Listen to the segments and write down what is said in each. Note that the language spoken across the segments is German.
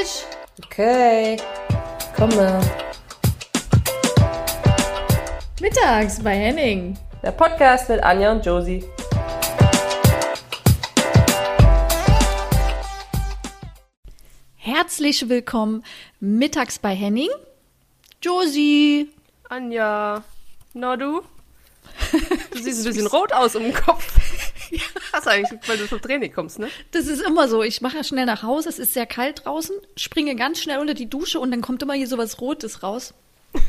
Tisch! Okay, komme. Mittags bei Henning. Der Podcast mit Anja und Josie. Herzlich willkommen mittags bei Henning. Josie. Anja, na du? Du siehst ein bisschen rot aus um den Kopf. Hast du eigentlich, weil du vom Training kommst, ne? Das ist immer so. Ich mache schnell nach Hause. Es ist sehr kalt draußen, springe ganz schnell unter die Dusche und dann kommt immer hier so was Rotes raus.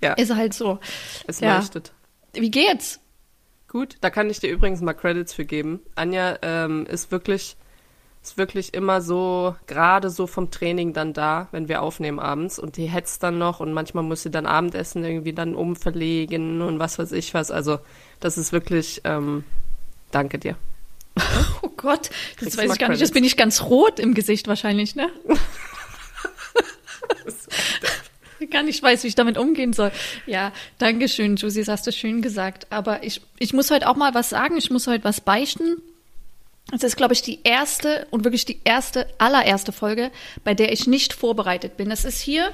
Ja, Ist halt so. es ja. leuchtet. Wie geht's? Gut, da kann ich dir übrigens mal Credits für geben. Anja ähm, ist wirklich ist wirklich immer so, gerade so vom Training dann da, wenn wir aufnehmen abends und die hetzt dann noch und manchmal muss sie dann Abendessen irgendwie dann umverlegen und was weiß ich was. Also das ist wirklich, ähm, danke dir. Oh Gott, jetzt weiß ich gar nicht. Jetzt bin ich ganz rot im Gesicht wahrscheinlich, ne? Gar nicht weiß, wie ich damit umgehen soll. Ja, danke schön, Josie, das hast du schön gesagt. Aber ich, ich muss heute auch mal was sagen. Ich muss heute was beichten. Das ist, glaube ich, die erste und wirklich die erste, allererste Folge, bei der ich nicht vorbereitet bin. Das ist hier,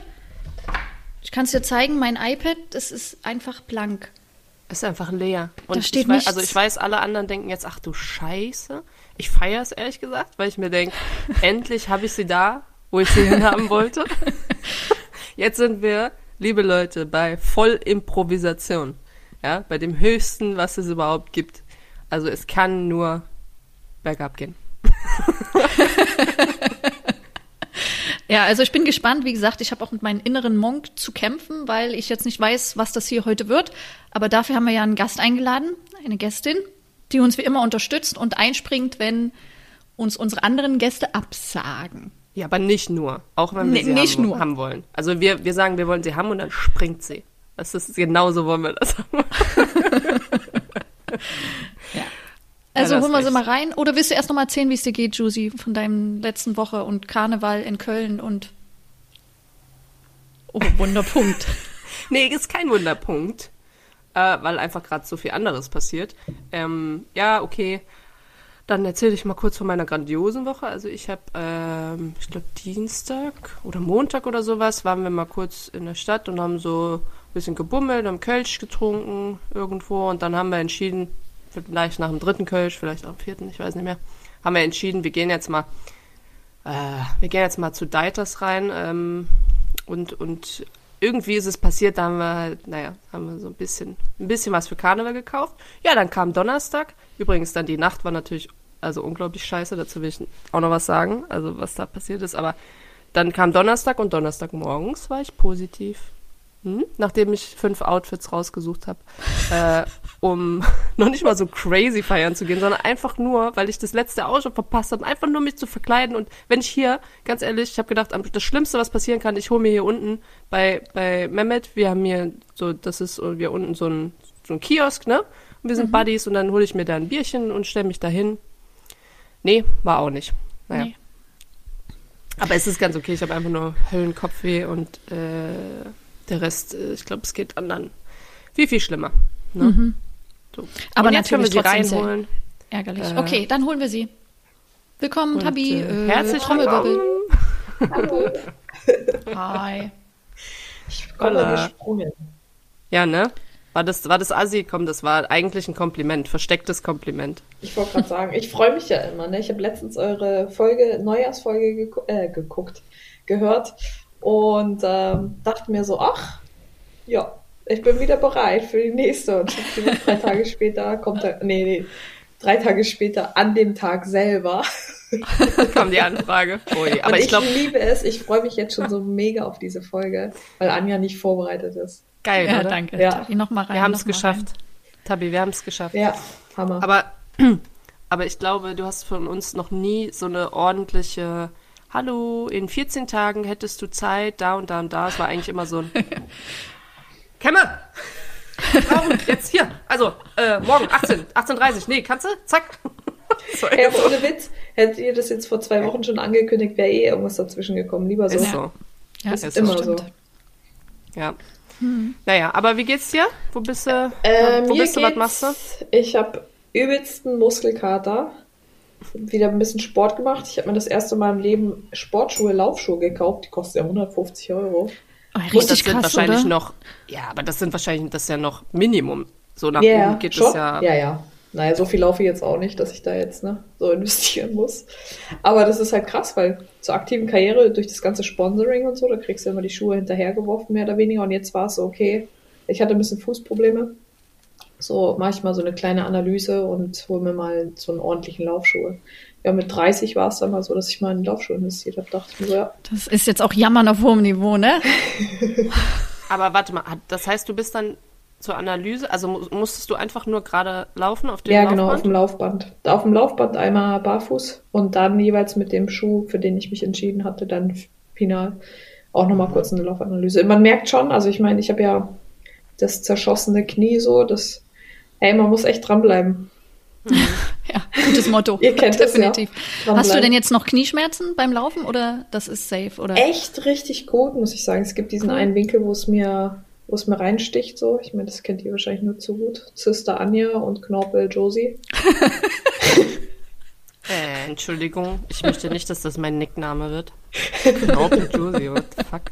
ich kann es dir zeigen, mein iPad, das ist einfach blank. Ist einfach leer. Und Da steht ich weiß, nichts. also ich weiß, alle anderen denken jetzt, ach du Scheiße. Ich feiere es ehrlich gesagt, weil ich mir denke, endlich habe ich sie da, wo ich sie hinhaben wollte. Jetzt sind wir, liebe Leute, bei Vollimprovisation. Ja, bei dem höchsten, was es überhaupt gibt. Also es kann nur bergab gehen. Ja, also ich bin gespannt. Wie gesagt, ich habe auch mit meinem inneren Monk zu kämpfen, weil ich jetzt nicht weiß, was das hier heute wird. Aber dafür haben wir ja einen Gast eingeladen, eine Gästin, die uns wie immer unterstützt und einspringt, wenn uns unsere anderen Gäste absagen. Ja, aber nicht nur. Auch wenn wir Nee, sie nicht haben, nur. haben wollen. Also wir, wir sagen, wir wollen sie haben und dann springt sie. Das ist genauso wollen wir das haben. Also Ja, holen wir sie mal rein. Oder willst du erst noch mal erzählen, wie es dir geht, Josie, von deinem letzten Woche und Karneval in Köln und Oh, Wunderpunkt. Nee, ist kein Wunderpunkt, äh, weil einfach gerade so viel anderes passiert. Ähm, ja, okay. Dann erzähle ich mal kurz von meiner grandiosen Woche. Also ich habe, ähm, ich glaube Dienstag oder Montag oder sowas, waren wir mal kurz in der Stadt und haben so ein bisschen gebummelt, haben Kölsch getrunken irgendwo und dann haben wir entschieden, vielleicht nach dem dritten Kölsch, vielleicht am vierten, ich weiß nicht mehr, haben wir entschieden, wir gehen jetzt mal, äh, wir gehen jetzt mal zu Deiters rein ähm, und, und irgendwie ist es passiert, da haben wir halt, naja, haben wir so ein bisschen, ein bisschen was für Karneval gekauft. Ja, dann kam Donnerstag. Übrigens dann die Nacht war natürlich, also unglaublich scheiße, dazu will ich auch noch was sagen, also was da passiert ist, aber dann kam Donnerstag und Donnerstagmorgens war ich positiv. Hm? Nachdem ich fünf Outfits rausgesucht habe, äh, um noch nicht mal so crazy feiern zu gehen, sondern einfach nur, weil ich das letzte auch schon verpasst habe, einfach nur mich zu verkleiden. Und wenn ich hier, ganz ehrlich, ich habe gedacht, das Schlimmste, was passieren kann, ich hole mir hier unten bei, bei Mehmet, wir haben hier so, das ist so, wir unten so ein, so ein Kiosk, ne? Und wir sind Buddies und dann hole ich mir da ein Bierchen und stelle mich dahin. Nee, war auch nicht. Naja. Nee. Aber es ist ganz okay, ich habe einfach nur Höllenkopfweh und äh, der Rest, äh, ich glaube, es geht anderen viel, viel schlimmer. Ne? So. Aber und jetzt können wir natürlich sie reinholen. Ärgerlich. Äh, okay, dann holen wir sie. Willkommen, Und, Tabi. äh, Äh, herzlich willkommen. Hi. Ich komme Hola. gesprungen. Ja, ne? War das, war das Assi? Komm, das war eigentlich ein Kompliment, verstecktes Kompliment. Ich wollte gerade sagen, ich freue mich ja immer. Ne? Ich habe letztens eure Folge, Neujahrsfolge gegu äh, geguckt, gehört und ähm, dachte mir so, ach, ja, ich bin wieder bereit für die nächste. Und drei Tage später kommt er, nee, nee, drei Tage später an dem Tag selber. kam die Anfrage. Oh je. Aber und ich ich, glaube, liebe es, ich freue mich jetzt schon so mega auf diese Folge, weil Anja nicht vorbereitet ist. geil, Ja, oder? danke. Ja. Tabi, noch mal rein. Wir haben es geschafft. Tabi, wir haben es geschafft. Ja, Hammer. Aber, aber ich glaube, du hast von uns noch nie so eine ordentliche Hallo, in 14 Tagen hättest du Zeit, da und da und da. Es war eigentlich immer so ein Kämme! Brauchen jetzt hier. Also, äh, morgen 18, 18.30 Nee, kannst du? Zack. So, Ey, aber ohne Witz, hättet ihr das jetzt vor zwei Wochen schon angekündigt, wäre eh irgendwas dazwischen gekommen. Lieber so. ist so. Ja, Das ist ist immer stimmt. so. Ja. Naja, aber wie geht's dir? Wo bist du? Äh, wo mir bist du? Was geht's- machst du? Ich habe übelsten Muskelkater. wieder ein bisschen Sport gemacht. Ich habe mir das erste Mal im Leben Sportschuhe, Laufschuhe gekauft. Die kosten ja 150 Euro. Oh, Und das richtig sind krass, wahrscheinlich oder? noch, ja, aber das sind wahrscheinlich, das ist ja noch Minimum. So nach Ja, oben geht schon? es ja. ja, ja. Naja, so viel laufe ich jetzt auch nicht, dass ich da jetzt ne, so investieren muss. Aber das ist halt krass, weil zur aktiven Karriere durch das ganze Sponsoring und so, da kriegst du immer die Schuhe hinterhergeworfen, mehr oder weniger. Und jetzt war es so, okay, ich hatte ein bisschen Fußprobleme. So mache ich mal so eine kleine Analyse und hole mir mal so einen ordentlichen Laufschuhe. Ja, mit 30 war es dann mal so, dass ich mal in Laufschuhe investiert habe. Dachte ich mir so, ja, Das ist jetzt auch Jammern auf hohem Niveau, ne? Aber warte mal, das heißt, du bist dann zur Analyse, also mu- musstest du einfach nur gerade laufen auf dem Ja, Laufband? genau, auf dem Laufband. Auf dem Laufband einmal barfuß und dann jeweils mit dem Schuh, für den ich mich entschieden hatte, dann final auch nochmal kurz eine Laufanalyse. Man merkt schon, also ich meine, ich habe ja das zerschossene Knie so, das, hey, man muss echt dranbleiben. Ja, gutes Motto. Ihr kennt es, ja. Definitiv. Dranbleiben. Hast du denn jetzt noch Knieschmerzen beim Laufen oder das ist safe? Oder? Echt richtig gut, muss ich sagen. Es gibt diesen einen Winkel, wo es mir, wo es mir reinsticht, so. Ich meine, das kennt ihr wahrscheinlich nur zu gut. Sister Anja und Knorpel Josie. Äh, Entschuldigung, ich möchte nicht, dass das mein Nickname wird. Knorpel Josie, what the fuck?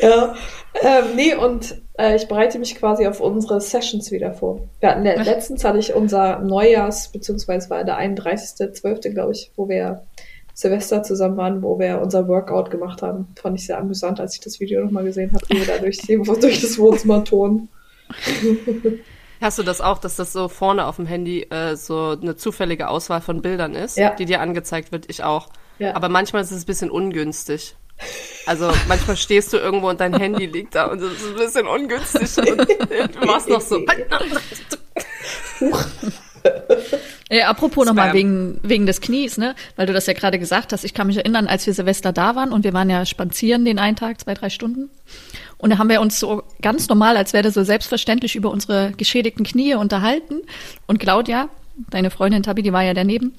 Ja, ähm, nee, und äh, ich bereite mich quasi auf unsere Sessions wieder vor. Wir hatten, le letztens hatte ich unser Neujahrs, beziehungsweise war der 31.12., glaube ich, wo wir Silvester zusammen waren, wo wir unser Workout gemacht haben. Fand ich sehr amüsant, als ich das Video nochmal gesehen habe, wie wir da durch, die, durch das Wohnzimmer turnen. Hast du das auch, dass das so vorne auf dem Handy äh, so eine zufällige Auswahl von Bildern ist, Ja. die dir angezeigt wird? Ich auch. Ja. Aber manchmal ist es ein bisschen ungünstig. Also manchmal stehst du irgendwo und dein Handy liegt da und es ist ein bisschen ungünstig und du machst noch so. Ja, apropos Spam. nochmal wegen, wegen des Knies, ne? Weil du das ja gerade gesagt hast. Ich kann mich erinnern, als wir Silvester da waren und wir waren ja spazieren den einen Tag, zwei, drei Stunden. Und da haben wir uns so ganz normal, als wäre das so selbstverständlich über unsere geschädigten Knie unterhalten. Und Claudia, deine Freundin Tabi, die war ja daneben.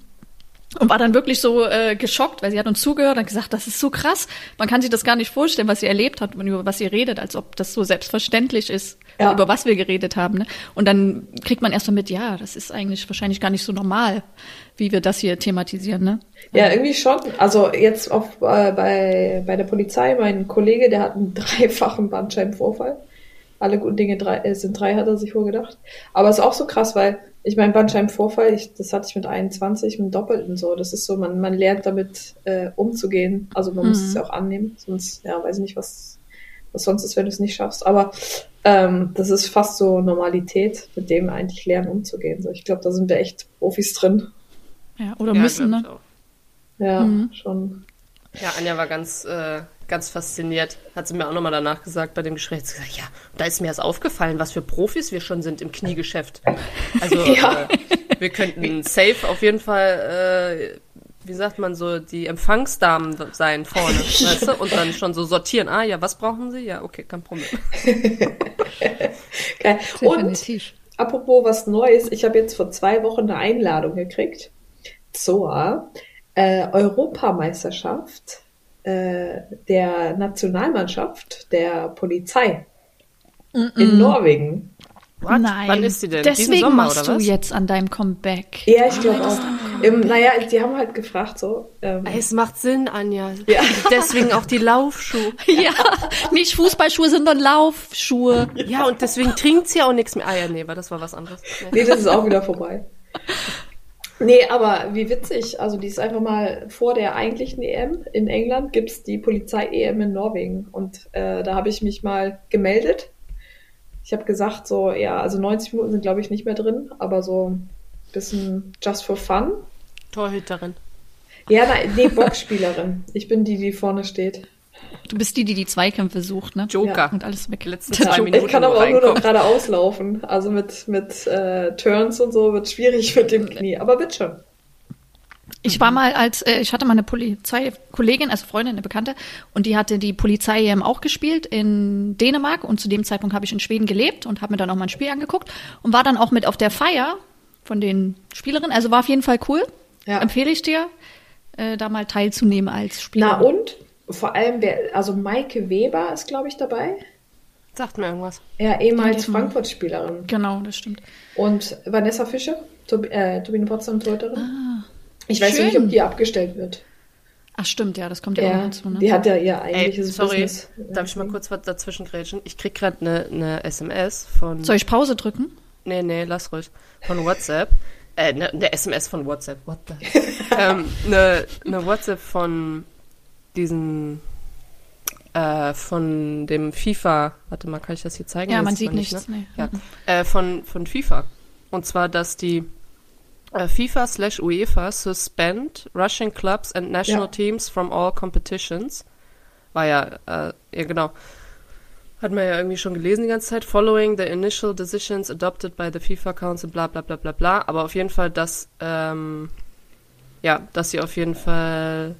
Und war dann wirklich so äh, geschockt, weil sie hat uns zugehört und gesagt, das ist so krass. Man kann sich das gar nicht vorstellen, was sie erlebt hat und über was sie redet, als ob das so selbstverständlich ist, Ja. über was wir geredet haben. Ne? Und dann kriegt man erst mal mit, ja, das ist eigentlich wahrscheinlich gar nicht so normal, wie wir das hier thematisieren. Ne? Ja, irgendwie schon. Also jetzt auf, äh, bei, bei der Polizei, mein Kollege, der hat einen dreifachen Bandscheibenvorfall. Alle guten Dinge drei, äh, sind drei, hat er sich wohl gedacht. Aber es ist auch so krass, weil ich mein Bandscheibenvorfall, ich, das hatte ich mit 21, mit Doppelten so. Das ist so, man, man lernt damit äh, umzugehen. Also man muss Mhm. es ja auch annehmen. Sonst, ja, weiß ich nicht, was, was sonst ist, wenn du es nicht schaffst. Aber ähm, das ist fast so Normalität, mit dem eigentlich lernen umzugehen. So, ich glaube, da sind wir echt Profis drin. Ja, oder Ja, müssen, ne? Ja, Mhm. schon. Ja, Anja war ganz, äh, ganz fasziniert. Hat sie mir auch nochmal danach gesagt bei dem Gespräch. Hat sie gesagt, ja, da ist mir erst aufgefallen, was für Profis wir schon sind im Kniegeschäft. Also Ja. äh, wir könnten safe auf jeden Fall, äh, wie sagt man so, die Empfangsdamen sein vorne, weißt du? Und dann schon so sortieren. Ah ja, was brauchen sie? Ja, okay, kein Problem. Geil. Und apropos was Neues, ich habe jetzt vor zwei Wochen eine Einladung gekriegt zur äh, Europameisterschaft äh, der Nationalmannschaft der Polizei in Norwegen. What? Nein. Wann ist sie denn? Deswegen Sommer, machst oder du jetzt an deinem Comeback. Ja, ich glaube auch. Im, naja, die haben halt gefragt so. Ähm, Es macht Sinn, Anja. Ja. Deswegen auch die Laufschuhe. Ja, nicht Fußballschuhe, sondern Laufschuhe. Ja, und deswegen trinkt sie auch nichts mehr. Ah ja, nee, war das war was anderes. Nee, das ist auch wieder vorbei. Nee, aber wie witzig. Also die ist einfach mal vor der eigentlichen EM in England gibt's die Polizei-EM in Norwegen. Und äh, da habe ich mich mal gemeldet. Ich habe gesagt, so, ja, also 90 Minuten sind, glaube ich, nicht mehr drin, aber so ein bisschen just for fun. Torhüterin. Ja, nein, nee, Boxspielerin. Ich bin die, die vorne steht. Du bist die, die die Zweikämpfe sucht, ne? Joker. Und alles weg. Letzten zwei Ich Minuten kann aber auch nur noch gerade auslaufen. Also mit, mit äh, Turns und so wird schwierig mit dem Knie. Aber wird schon. Ich war mal als, äh, ich hatte mal eine Polizeikollegin, also Freundin, eine Bekannte, und die hatte die Polizei EM auch gespielt in Dänemark und zu dem Zeitpunkt habe ich in Schweden gelebt und habe mir dann auch mal ein Spiel angeguckt und war dann auch mit auf der Feier von den Spielerinnen. Also war auf jeden Fall cool. Ja. Empfehle ich dir, äh, da mal teilzunehmen als Spieler. Na und? Vor allem, wer, also Maike Weber ist, glaube ich, dabei. Sagt mir irgendwas. Ja, ehemals Frankfurt-Spielerin. Genau, das stimmt. Und Vanessa Fischer, Tob äh, Turbine Potsdam Torhüterin. Ich weiß Schön. nicht, ob die abgestellt wird. Ach stimmt, ja, das kommt ja, auch Ja, dazu. Ne? die hat ja ihr Ey, eigentliches sorry, Business. darf ich mal kurz was dazwischen grätschen? Ich krieg gerade eine ne SMS von. Soll ich Pause drücken? Nee, nee, lass ruhig. Von WhatsApp. Äh, ne, ne SMS von WhatsApp. What the? ähm, ne, ne WhatsApp von diesen. Äh, von dem FIFA. Warte mal, kann ich das hier zeigen? Ja, Das man sieht sieht nicht, nichts. Ne? Nee. Ja. Äh, von, von FIFA. Und zwar, dass die äh, FIFA slash UEFA suspend Russian clubs and national Ja. teams from all competitions. War ja, äh, ja genau. Hat man ja irgendwie schon gelesen die ganze Zeit. Following the initial decisions adopted by the FIFA Council, bla bla bla bla bla. Aber auf jeden Fall, dass, ähm, ja, dass sie auf jeden Fall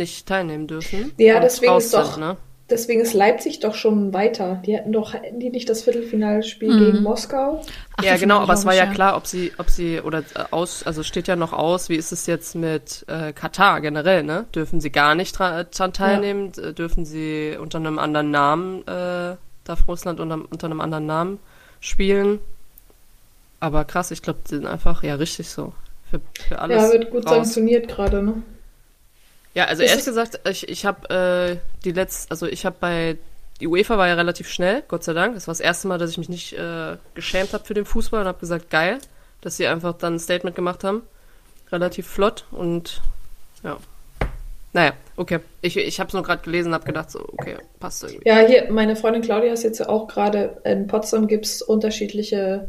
nicht teilnehmen dürfen. Ja, deswegen ist doch- Sind, ne? Deswegen ist Leipzig doch schon weiter. Die hätten doch, hätten die nicht das Viertelfinalspiel Mhm. gegen Moskau? Ach, ja, genau, aber es war ja klar, ob sie, ob sie, oder äh, aus, also steht ja noch aus, wie ist es jetzt mit äh, Katar generell, ne? Dürfen sie gar nicht dran teilnehmen? D- Dürfen sie unter einem anderen Namen, äh, darf Russland unter, unter einem anderen Namen spielen? Aber krass, ich glaube, die sind einfach, ja, richtig so. Für, für alles. ja, wird gut raus. sanktioniert gerade, ne? Ja, also Ist ehrlich es- gesagt, ich, ich habe äh, die letzte, also ich habe bei, die UEFA war ja relativ schnell, Gott sei Dank. Das war das erste Mal, dass ich mich nicht äh, geschämt habe für den Fußball und habe gesagt, geil, dass sie einfach dann ein Statement gemacht haben. Relativ flott und ja. Naja, okay. Ich, ich habe es nur gerade gelesen und habe gedacht, so, okay, passt irgendwie. Ja, hier, meine Freundin Claudia ist jetzt auch gerade in Potsdam gibt's unterschiedliche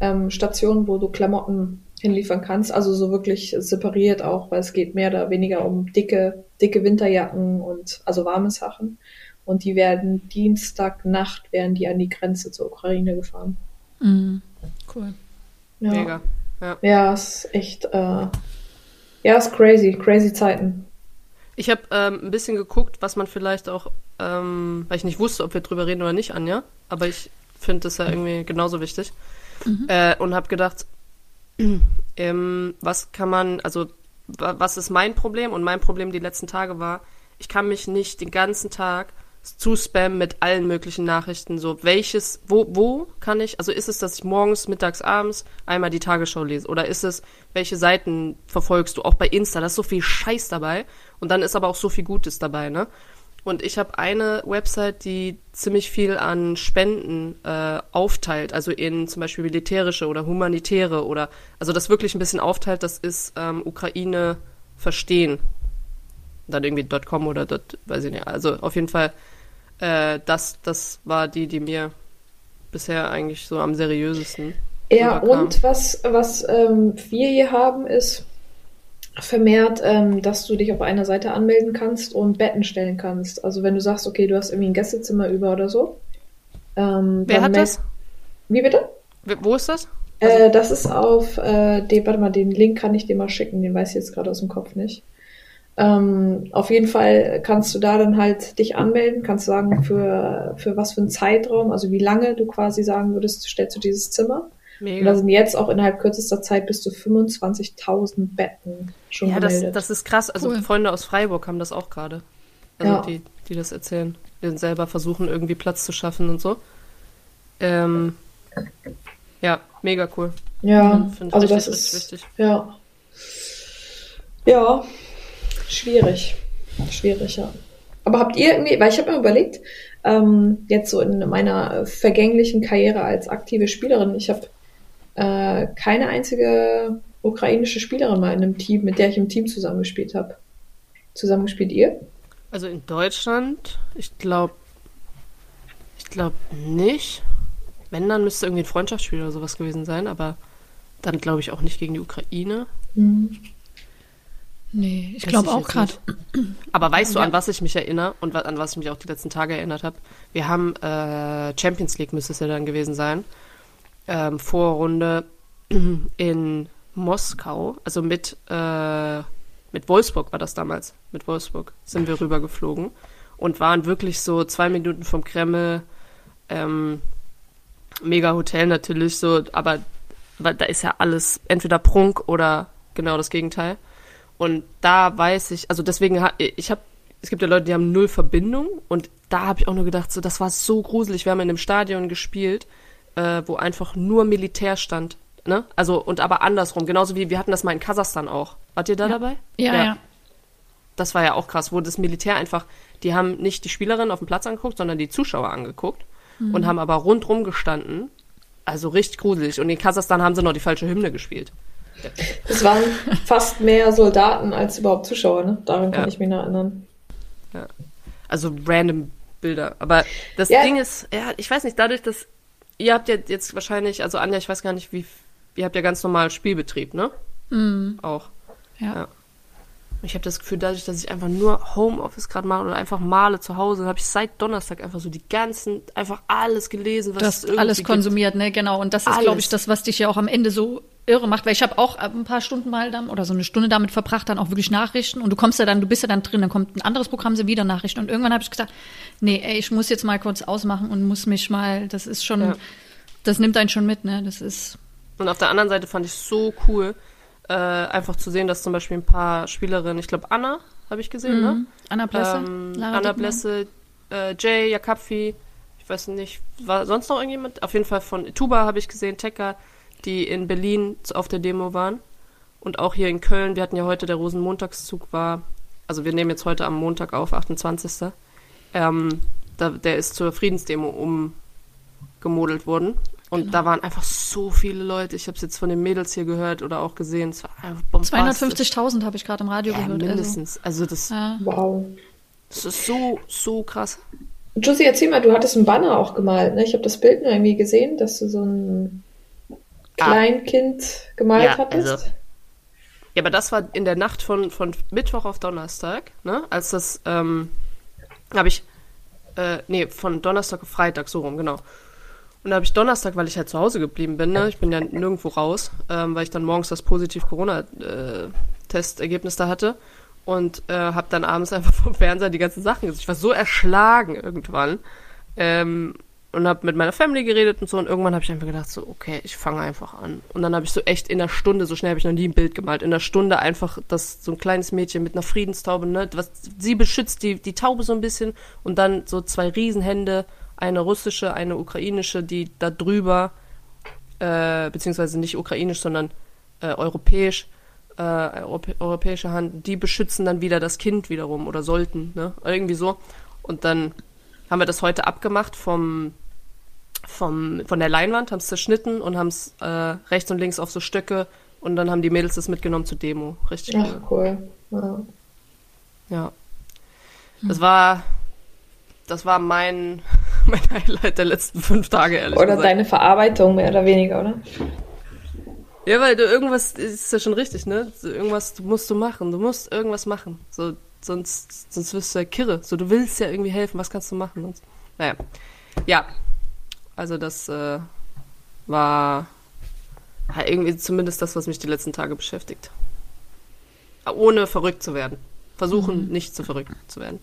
ähm, Stationen, wo du Klamotten hinliefern kannst. Also so wirklich separiert auch, weil es geht mehr oder weniger um dicke, dicke Winterjacken und also warme Sachen. Und die werden Dienstagnacht werden die an die Grenze zur Ukraine gefahren. Mhm. Cool. Ja. Mega. Ja, ist echt, äh, ja, ist crazy, crazy Zeiten. Ich habe ähm, ein bisschen geguckt, was man vielleicht auch, ähm, weil ich nicht wusste, ob wir drüber reden oder nicht, Anja, aber ich finde das ja irgendwie genauso wichtig. Äh, und habe gedacht, ähm, was kann man, also wa- was ist mein Problem? Und mein Problem die letzten Tage war, ich kann mich nicht den ganzen Tag zu spammen mit allen möglichen Nachrichten. So, welches, wo, wo kann ich, also ist es, dass ich morgens, mittags, abends einmal die Tagesschau lese? Oder ist es, welche Seiten verfolgst du? Auch bei Insta, da ist so viel Scheiß dabei. Und dann ist aber auch so viel Gutes dabei, ne? Und ich habe eine Website, die ziemlich viel an Spenden äh, aufteilt, also in zum Beispiel militärische oder humanitäre oder also das wirklich ein bisschen aufteilt, das ist ähm, Ukraine verstehen. Dann irgendwie .com oder dot, weiß ich nicht. Also auf jeden Fall, äh, das, das war die, die mir bisher eigentlich so am seriösesten Ja, rüberkam. und was, was ähm, wir hier haben, ist vermehrt, ähm, dass du dich auf einer Seite anmelden kannst und Betten stellen kannst. Also wenn du sagst, okay, du hast irgendwie ein Gästezimmer über oder so. Ähm, Wer hat das? Wie bitte? Wo ist das? Äh, das ist auf, äh, den, warte mal, den Link kann ich dir mal schicken, den weiß ich jetzt gerade aus dem Kopf nicht. Ähm, auf jeden Fall kannst du da dann halt dich anmelden, kannst sagen, für, für was für einen Zeitraum, also wie lange du quasi sagen würdest, stellst du dieses Zimmer. Und da Mega. sind jetzt auch innerhalb kürzester Zeit bis zu 25.000 Betten schon Ja, das, das ist krass. Also Cool. Freunde aus Freiburg haben das auch gerade. Also Ja. die, die das erzählen. Die dann selber versuchen, irgendwie Platz zu schaffen und so. Ähm, ja, mega cool. ja, Finde ich also richtig, das richtig ist, wichtig. ja. Ja, schwierig. Schwierig, ja. Aber habt ihr irgendwie, weil ich habe mir überlegt, ähm, jetzt so in meiner vergänglichen Karriere als aktive Spielerin, ich habe äh, keine einzige ukrainische Spielerin mal in einem Team, mit der ich im Team zusammengespielt habe. Zusammengespielt ihr? Also in Deutschland, ich glaube, ich glaube nicht. Wenn, dann müsste irgendwie ein Freundschaftsspiel oder sowas gewesen sein, aber dann glaube ich auch nicht gegen die Ukraine. Mhm. Nee, ich glaube auch gerade. Aber weißt du, Ja. an was ich mich erinnere und an was ich mich auch die letzten Tage erinnert habe? Wir haben äh, Champions League, müsste es ja dann gewesen sein, ähm, Vorrunde in Moskau, also mit, äh, mit Wolfsburg war das damals. Mit Wolfsburg sind wir rübergeflogen und waren wirklich so zwei Minuten vom Kreml. Ähm, mega Hotel natürlich, so, aber, aber da ist ja alles entweder Prunk oder genau das Gegenteil. Und da weiß ich, also deswegen, ich habe, es gibt ja Leute, die haben null Verbindung und da habe ich auch nur gedacht, so, das war so gruselig. Wir haben in einem Stadion gespielt, äh, wo einfach nur Militär stand. Ne? Also, und aber andersrum. Genauso wie wir hatten das mal in Kasachstan auch. Wart ihr da dabei? Ja, ja. Das war ja auch krass, wo das Militär einfach, die haben nicht die Spielerin auf dem Platz angeguckt, sondern die Zuschauer angeguckt Mhm. und haben aber rundrum gestanden. Also richtig gruselig. Und in Kasachstan haben sie noch die falsche Hymne gespielt. Es waren fast mehr Soldaten als überhaupt Zuschauer, ne? Daran kann Ja. ich mich noch erinnern. Also random Bilder. Aber das Ja. Ding ist, ja, ich weiß nicht, dadurch, dass ihr habt ja jetzt wahrscheinlich, also Anja, ich weiß gar nicht, wie, ihr habt ja ganz normal Spielbetrieb, ne? Mhm. Auch. Ja. Ja. Ich habe das Gefühl, dadurch, dass ich einfach nur Homeoffice gerade mache oder einfach male zu Hause, habe ich seit Donnerstag einfach so die ganzen, einfach alles gelesen, was es hast irgendwie alles gibt. konsumiert, ne? Genau. Und das ist, glaube ich, das, was dich ja auch am Ende so irre macht, weil ich habe auch ein paar Stunden mal dann oder so eine Stunde damit verbracht, dann auch wirklich Nachrichten und du kommst ja dann, du bist ja dann drin, dann kommt ein anderes Programm, sind wieder Nachrichten und irgendwann habe ich gesagt, nee, ey, ich muss jetzt mal kurz ausmachen und muss mich mal, das ist schon, Ja. das nimmt einen schon mit, ne? Das ist, Und auf der anderen Seite fand ich so cool, äh, einfach zu sehen, dass zum Beispiel ein paar Spielerinnen, ich glaube Anna, habe ich gesehen, ne? Mhm. Anna Blesse, Ähm, Lara Anna. Blesse, äh, Jay, Jakapfi, ich weiß nicht, war sonst noch irgendjemand? Auf jeden Fall von Tuba habe ich gesehen, Tekka, die in Berlin auf der Demo waren. Und auch hier in Köln, wir hatten ja heute, der Rosenmontagszug war, also wir nehmen jetzt heute am Montag auf, 28. Ähm, da, der ist zur Friedensdemo umgemodelt worden. Und Genau. da waren einfach so viele Leute. Ich habe es jetzt von den Mädels hier gehört oder auch gesehen. Es war einfach bombastisch. 250.000 habe ich gerade im Radio Ja, gehört. mindestens. Also das, Also, ja. Wow. das ist so, so krass. Josie, erzähl mal, du hattest einen Banner auch gemalt, ne? Ich habe das Bild nur irgendwie gesehen, dass du so ein Kleinkind gemalt Ja, hattest. also- Ja, aber das war in der Nacht von, von Mittwoch auf Donnerstag, ne? Als das, ähm, habe ich, äh, nee, von Donnerstag auf Freitag, so rum, genau. Und da habe ich Donnerstag, weil ich halt zu Hause geblieben bin, ne? Ich bin ja nirgendwo raus, ähm, weil ich dann morgens das positiv Corona-Testergebnis da hatte. Und äh, habe dann abends einfach vom Fernseher die ganzen Sachen gesehen. Ich war so erschlagen irgendwann. Ähm, und habe mit meiner Family geredet und so. Und irgendwann habe ich einfach gedacht, so, okay, ich fange einfach an. Und dann habe ich so echt in einer Stunde, so schnell habe ich noch nie ein Bild gemalt, in einer Stunde einfach das so ein kleines Mädchen mit einer Friedenstaube, ne, was sie beschützt, die, die Taube so ein bisschen. Und dann so zwei Riesenhände, eine russische, eine ukrainische, die da drüber, äh, beziehungsweise nicht ukrainisch, sondern äh, europäisch, äh, Europä europäische Hand, die beschützen dann wieder das Kind wiederum oder sollten, ne? Irgendwie so. Und dann haben wir das heute abgemacht vom, vom, von der Leinwand, haben es zerschnitten und haben es äh, rechts und links auf so Stöcke und dann haben die Mädels das mitgenommen zur Demo. Richtig Ach, cool. cool. Ja. Ja. Das war, das war mein, mein Highlight der letzten fünf Tage, ehrlich Oder gesagt. deine Verarbeitung, mehr oder weniger, oder? Ja, weil du irgendwas ist ja schon richtig, ne? Irgendwas musst du machen. Du musst irgendwas machen. So, sonst, sonst wirst du ja kirre. So, du willst ja irgendwie helfen. Was kannst du machen? Sonst? Naja. Ja. Also das äh, war ja, irgendwie zumindest das, was mich die letzten Tage beschäftigt. Ohne verrückt zu werden. Versuchen, nicht zu verrückt zu werden.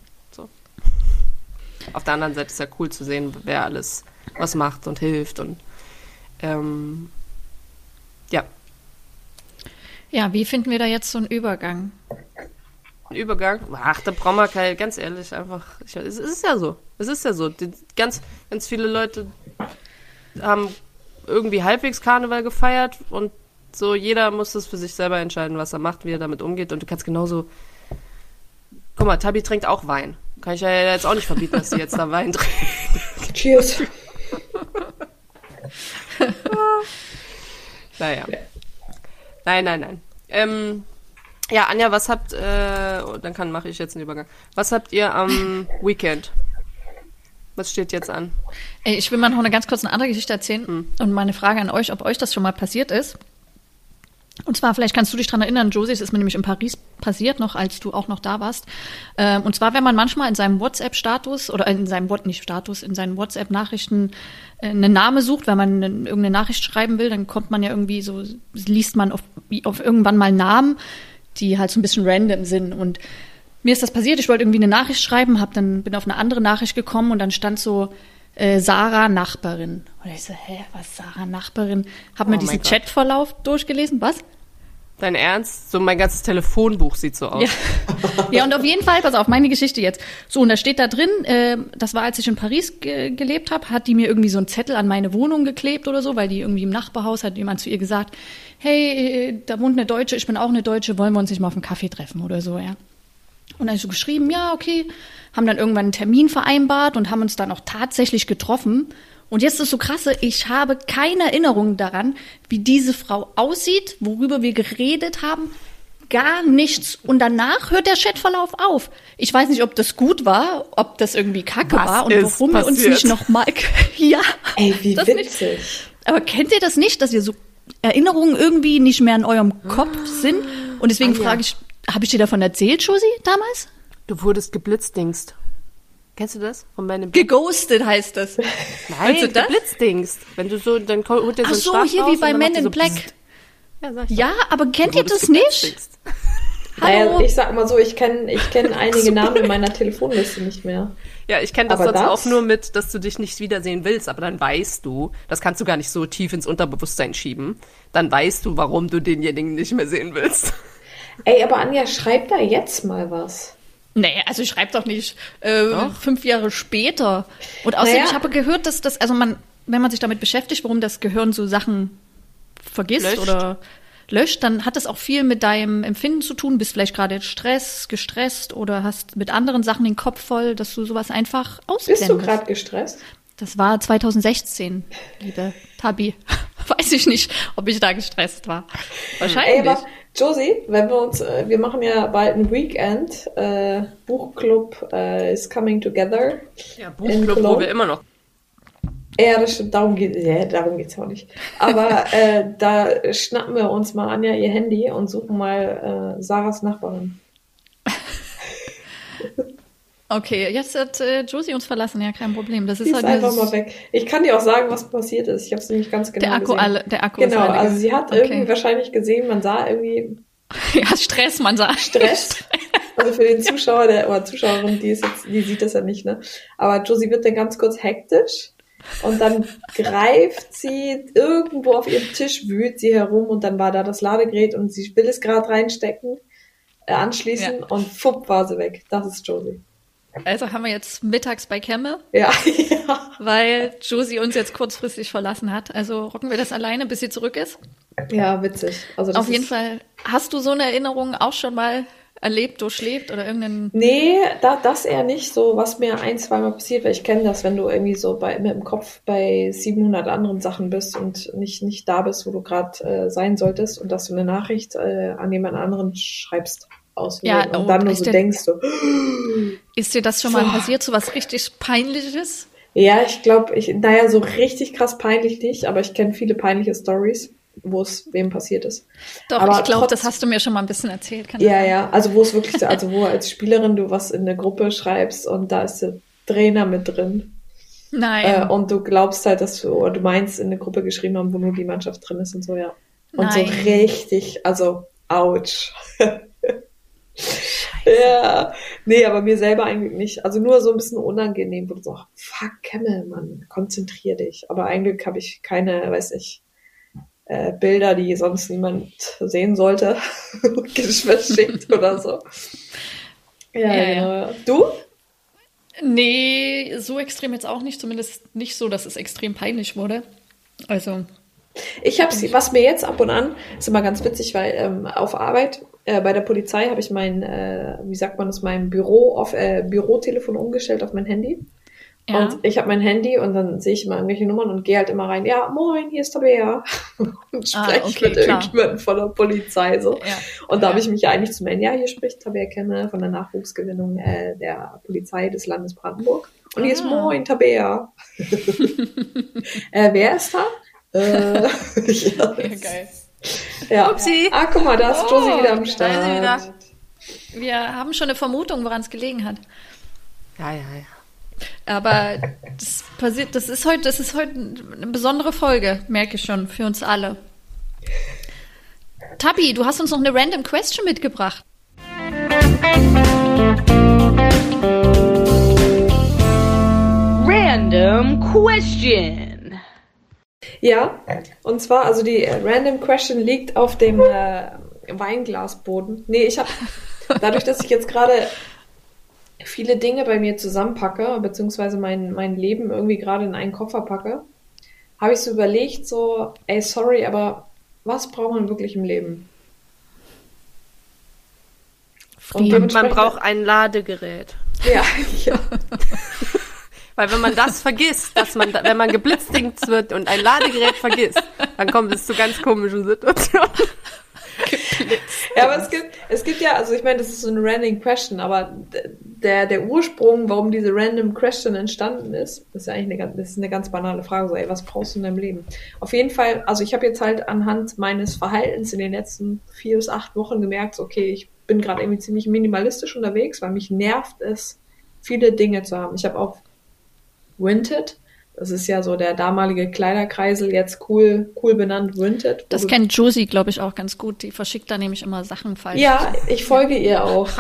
Auf der anderen Seite ist ja cool zu sehen, wer alles was macht und hilft und ähm, ja, ja, wie finden wir da jetzt so einen Übergang? Ein Übergang. Ach, wir kein, ganz ehrlich, einfach. Ich, es ist ja so. Es ist ja so. Die, ganz, ganz viele Leute haben irgendwie halbwegs Karneval gefeiert und so jeder muss das für sich selber entscheiden, was er macht, wie er damit umgeht. Und du kannst genauso. Guck mal, Tabi trinkt auch Wein. Kann ich ja jetzt auch nicht verbieten, dass sie jetzt da Wein trinkt. Cheers. Naja. Nein, nein, nein. Ähm, ja, Anja, was habt, äh, oh, dann kann mache ich jetzt einen Übergang. Was habt ihr am Weekend? Was steht jetzt an? Ey, ich will mal noch eine ganz kurz eine andere Geschichte erzählen Hm. und meine Frage an euch, ob euch das schon mal passiert ist. Und zwar, vielleicht kannst du dich dran erinnern, Josie, es ist mir nämlich in Paris passiert, noch als du auch noch da warst. Ähm, und zwar, wenn man manchmal in seinem WhatsApp-Status oder in seinem What nicht Status, in seinen WhatsApp-Nachrichten äh, einen Namen sucht, wenn man eine- irgendeine Nachricht schreiben will, dann kommt man ja irgendwie so, liest man auf, auf irgendwann mal Namen, die halt so ein bisschen random sind. Und mir ist das passiert, ich wollte irgendwie eine Nachricht schreiben, hab dann bin auf eine andere Nachricht gekommen und dann stand so äh, Sarah Nachbarin. Und ich so, hä, was Sarah Nachbarin? Hab mir Oh mein diesen. Chatverlauf durchgelesen, was? Dein Ernst? So mein ganzes Telefonbuch sieht so aus. Ja. ja, und auf jeden Fall, pass auf, meine Geschichte jetzt. So, und da steht da drin, äh, das war, als ich in Paris ge gelebt habe, hat die mir irgendwie so einen Zettel an meine Wohnung geklebt oder so, weil die irgendwie im Nachbarhaus hat jemand zu ihr gesagt, hey, äh, da wohnt eine Deutsche, ich bin auch eine Deutsche, wollen wir uns nicht mal auf einen Kaffee treffen oder so, ja. Und dann habe ich so geschrieben, ja, okay, haben dann irgendwann einen Termin vereinbart und haben uns dann auch tatsächlich getroffen. Und jetzt ist so krasse, ich habe keine Erinnerung daran, wie diese Frau aussieht, worüber wir geredet haben. Gar nichts. Und danach hört der Chatverlauf auf. Ich weiß nicht, ob das gut war, ob das irgendwie kacke Was war und warum wir uns passiert? nicht nochmal. ja. Ey, wie das witzig. Nicht. Aber kennt ihr das nicht, dass ihr so Erinnerungen irgendwie nicht mehr in eurem Kopf sind? Und deswegen Ah, ja. frage ich, habe ich dir davon erzählt, Josie, damals? Du wurdest geblitzdingst. Kennst du das? Von meinem Geghostet heißt das. Nein, du das? geblitzdingst. Wenn du so, dann ko- holt der so Ach so, Stab hier raus wie bei Men in so Black. pssst. Ja, sag ich Ja, aber kennt ihr das nicht? Naja, Hallo? ich sag mal so, ich kenne ich kenn einige Namen in meiner Telefonliste nicht mehr. Ja, ich kenne das Aber sonst das- auch nur mit, dass du dich nicht wiedersehen willst, aber dann weißt du, das kannst du gar nicht so tief ins Unterbewusstsein schieben, dann weißt du, warum du denjenigen nicht mehr sehen willst. Ey, aber Anja, schreib da jetzt mal was. Nee, also ich schreibe doch nicht äh, Doch. fünf Jahre später. Und außerdem, Naja. ich habe gehört, dass das, also man, wenn man sich damit beschäftigt, warum das Gehirn so Sachen vergisst Löscht. oder löscht, dann hat das auch viel mit deinem Empfinden zu tun. Bist vielleicht gerade Stress, gestresst oder hast mit anderen Sachen den Kopf voll, dass du sowas einfach Bist du ausblendest. gerade gestresst? Das war 2016, liebe Tabi. Weiß ich nicht, ob ich da gestresst war. Ey, Wahrscheinlich. aber Josie, wenn wir uns, äh, wir machen ja bald ein Weekend, äh, Buchclub äh, is coming together. Ja, Buchclub, wo wir immer noch. Ja, das stimmt, darum geht ja, darum geht's auch nicht. Aber äh, da schnappen wir uns mal Anja ihr Handy und suchen mal äh, Sarahs Nachbarin. Okay, jetzt hat äh, Josie uns verlassen, ja, kein Problem. Das ist ist halt einfach mal weg. Ich kann dir auch sagen, was passiert ist. Ich habe es nämlich ganz genau der Akku gesehen. alle, der Akku Genau, also sie hat okay. irgendwie wahrscheinlich gesehen, man sah irgendwie ja Stress, man sagt. Stress. Also für den Zuschauer der, oder Zuschauerin, die ist jetzt, die sieht das ja nicht, ne? Aber Josie wird dann ganz kurz hektisch und dann greift sie irgendwo auf ihrem Tisch, wühlt sie herum und dann war da das Ladegerät und sie will es gerade reinstecken, äh, anschließen und fupp war sie weg. Das ist Josie. Also haben wir jetzt mittags bei Kemme, Ja, ja. weil Josie uns jetzt kurzfristig verlassen hat. Also rocken wir das alleine, bis sie zurück ist. Ja, witzig. Also das Auf jeden Fall. Hast du so eine Erinnerung auch schon mal erlebt, durchlebt oder irgendeinen? Nee, da, das eher nicht so, was mir ein, zweimal passiert, weil ich kenne das, wenn du irgendwie so bei, mit dem Kopf bei 700 anderen Sachen bist und nicht, nicht da bist, wo du gerade äh, sein solltest und dass du eine Nachricht äh, an jemand anderen schreibst aus Ja, und oh, dann nur so denn? denkst so, Ist dir das schon mal Boah. passiert, so was richtig peinliches? ja, ich glaube, ich, naja, so richtig krass peinlich nicht, aber ich kenne viele peinliche Stories, wo es wem passiert ist. Doch, Aber ich glaube, das hast du mir schon mal ein bisschen erzählt. Kann Ja, ja, also wo es wirklich so, also wo als Spielerin du was in eine Gruppe schreibst und da ist der Trainer mit drin. Nein. Äh, und du glaubst halt, dass du, oder du meinst, in eine Gruppe geschrieben haben, wo nur die Mannschaft drin ist und so, ja. Und so Nein. richtig, also, ouch. ja, nee, aber mir selber eigentlich nicht. Also nur so ein bisschen unangenehm, wo du so, fuck, Kemmel, Mann, konzentrier dich. Aber eigentlich habe ich keine, weiß nicht, äh, Bilder, die sonst niemand sehen sollte, verschickt oder so. Ja, Ja, genau. Ja. Du? Nee, so extrem jetzt auch nicht. Zumindest nicht so, dass es extrem peinlich wurde. Also, Ich habe was mir jetzt ab und an, ist immer ganz witzig, weil ähm, auf Arbeit äh, bei der Polizei habe ich mein, äh, wie sagt man das, mein Büro auf äh, Bürotelefon umgestellt auf mein Handy. ja. Und ich habe mein Handy und dann sehe ich immer irgendwelche Nummern und gehe halt immer rein. Ja, moin, hier ist Tabea. und Ah, spreche okay, mit klar. irgendjemandem von der Polizei so. ja. Und da Ja. habe ich mich ja eigentlich zu melden. Ja, hier spricht Tabea Kenne von der Nachwuchsgewinnung äh, der Polizei des Landes Brandenburg. Und hier ist Ah. Moin, Tabea. äh, wer ist da? Äh, ja, Ja, geil. ja. Upsi. Ah, guck mal, da ist Oh, Josie wieder am da ist sie Start. wieder. Wir haben schon eine Vermutung, woran es gelegen hat. Ja, ja, ja. Aber das passiert, das ist heute, das ist heute eine besondere Folge, merke ich schon, für uns alle. Tabi, du hast uns noch eine random question mitgebracht. Random question. Ja, und zwar, also die äh, Random Question liegt auf dem, äh, Weinglasboden. Nee, ich habe, dadurch, dass ich jetzt gerade viele Dinge bei mir zusammenpacke, beziehungsweise mein, mein Leben irgendwie gerade in einen Koffer packe, habe ich so überlegt, so, ey, sorry, aber was braucht man wirklich im Leben? Und Frieden. man braucht ein Ladegerät. Ja, ja. Weil wenn man das vergisst, dass man, da, wenn man geblitzdings wird und ein Ladegerät vergisst, dann kommt es zu ganz komischen Situationen. Ja, aber es gibt, es gibt ja, also ich meine, das ist so eine random question, aber der, der Ursprung, warum diese random question entstanden ist, das ist ja eigentlich eine, ganz- das ist eine ganz banale Frage, so, ey, was brauchst du in deinem Leben? Auf jeden Fall, also ich habe jetzt halt anhand meines Verhaltens in den letzten vier bis acht Wochen gemerkt, okay, ich bin gerade irgendwie ziemlich minimalistisch unterwegs, weil mich nervt es, viele Dinge zu haben. Ich habe auch Vinted, das ist ja so der damalige Kleiderkreisel, jetzt cool, cool benannt Vinted. wo Das kennt Josie, glaube ich, auch ganz gut. Die verschickt da nämlich immer Sachen falsch. Ja, ich folge ihr auch.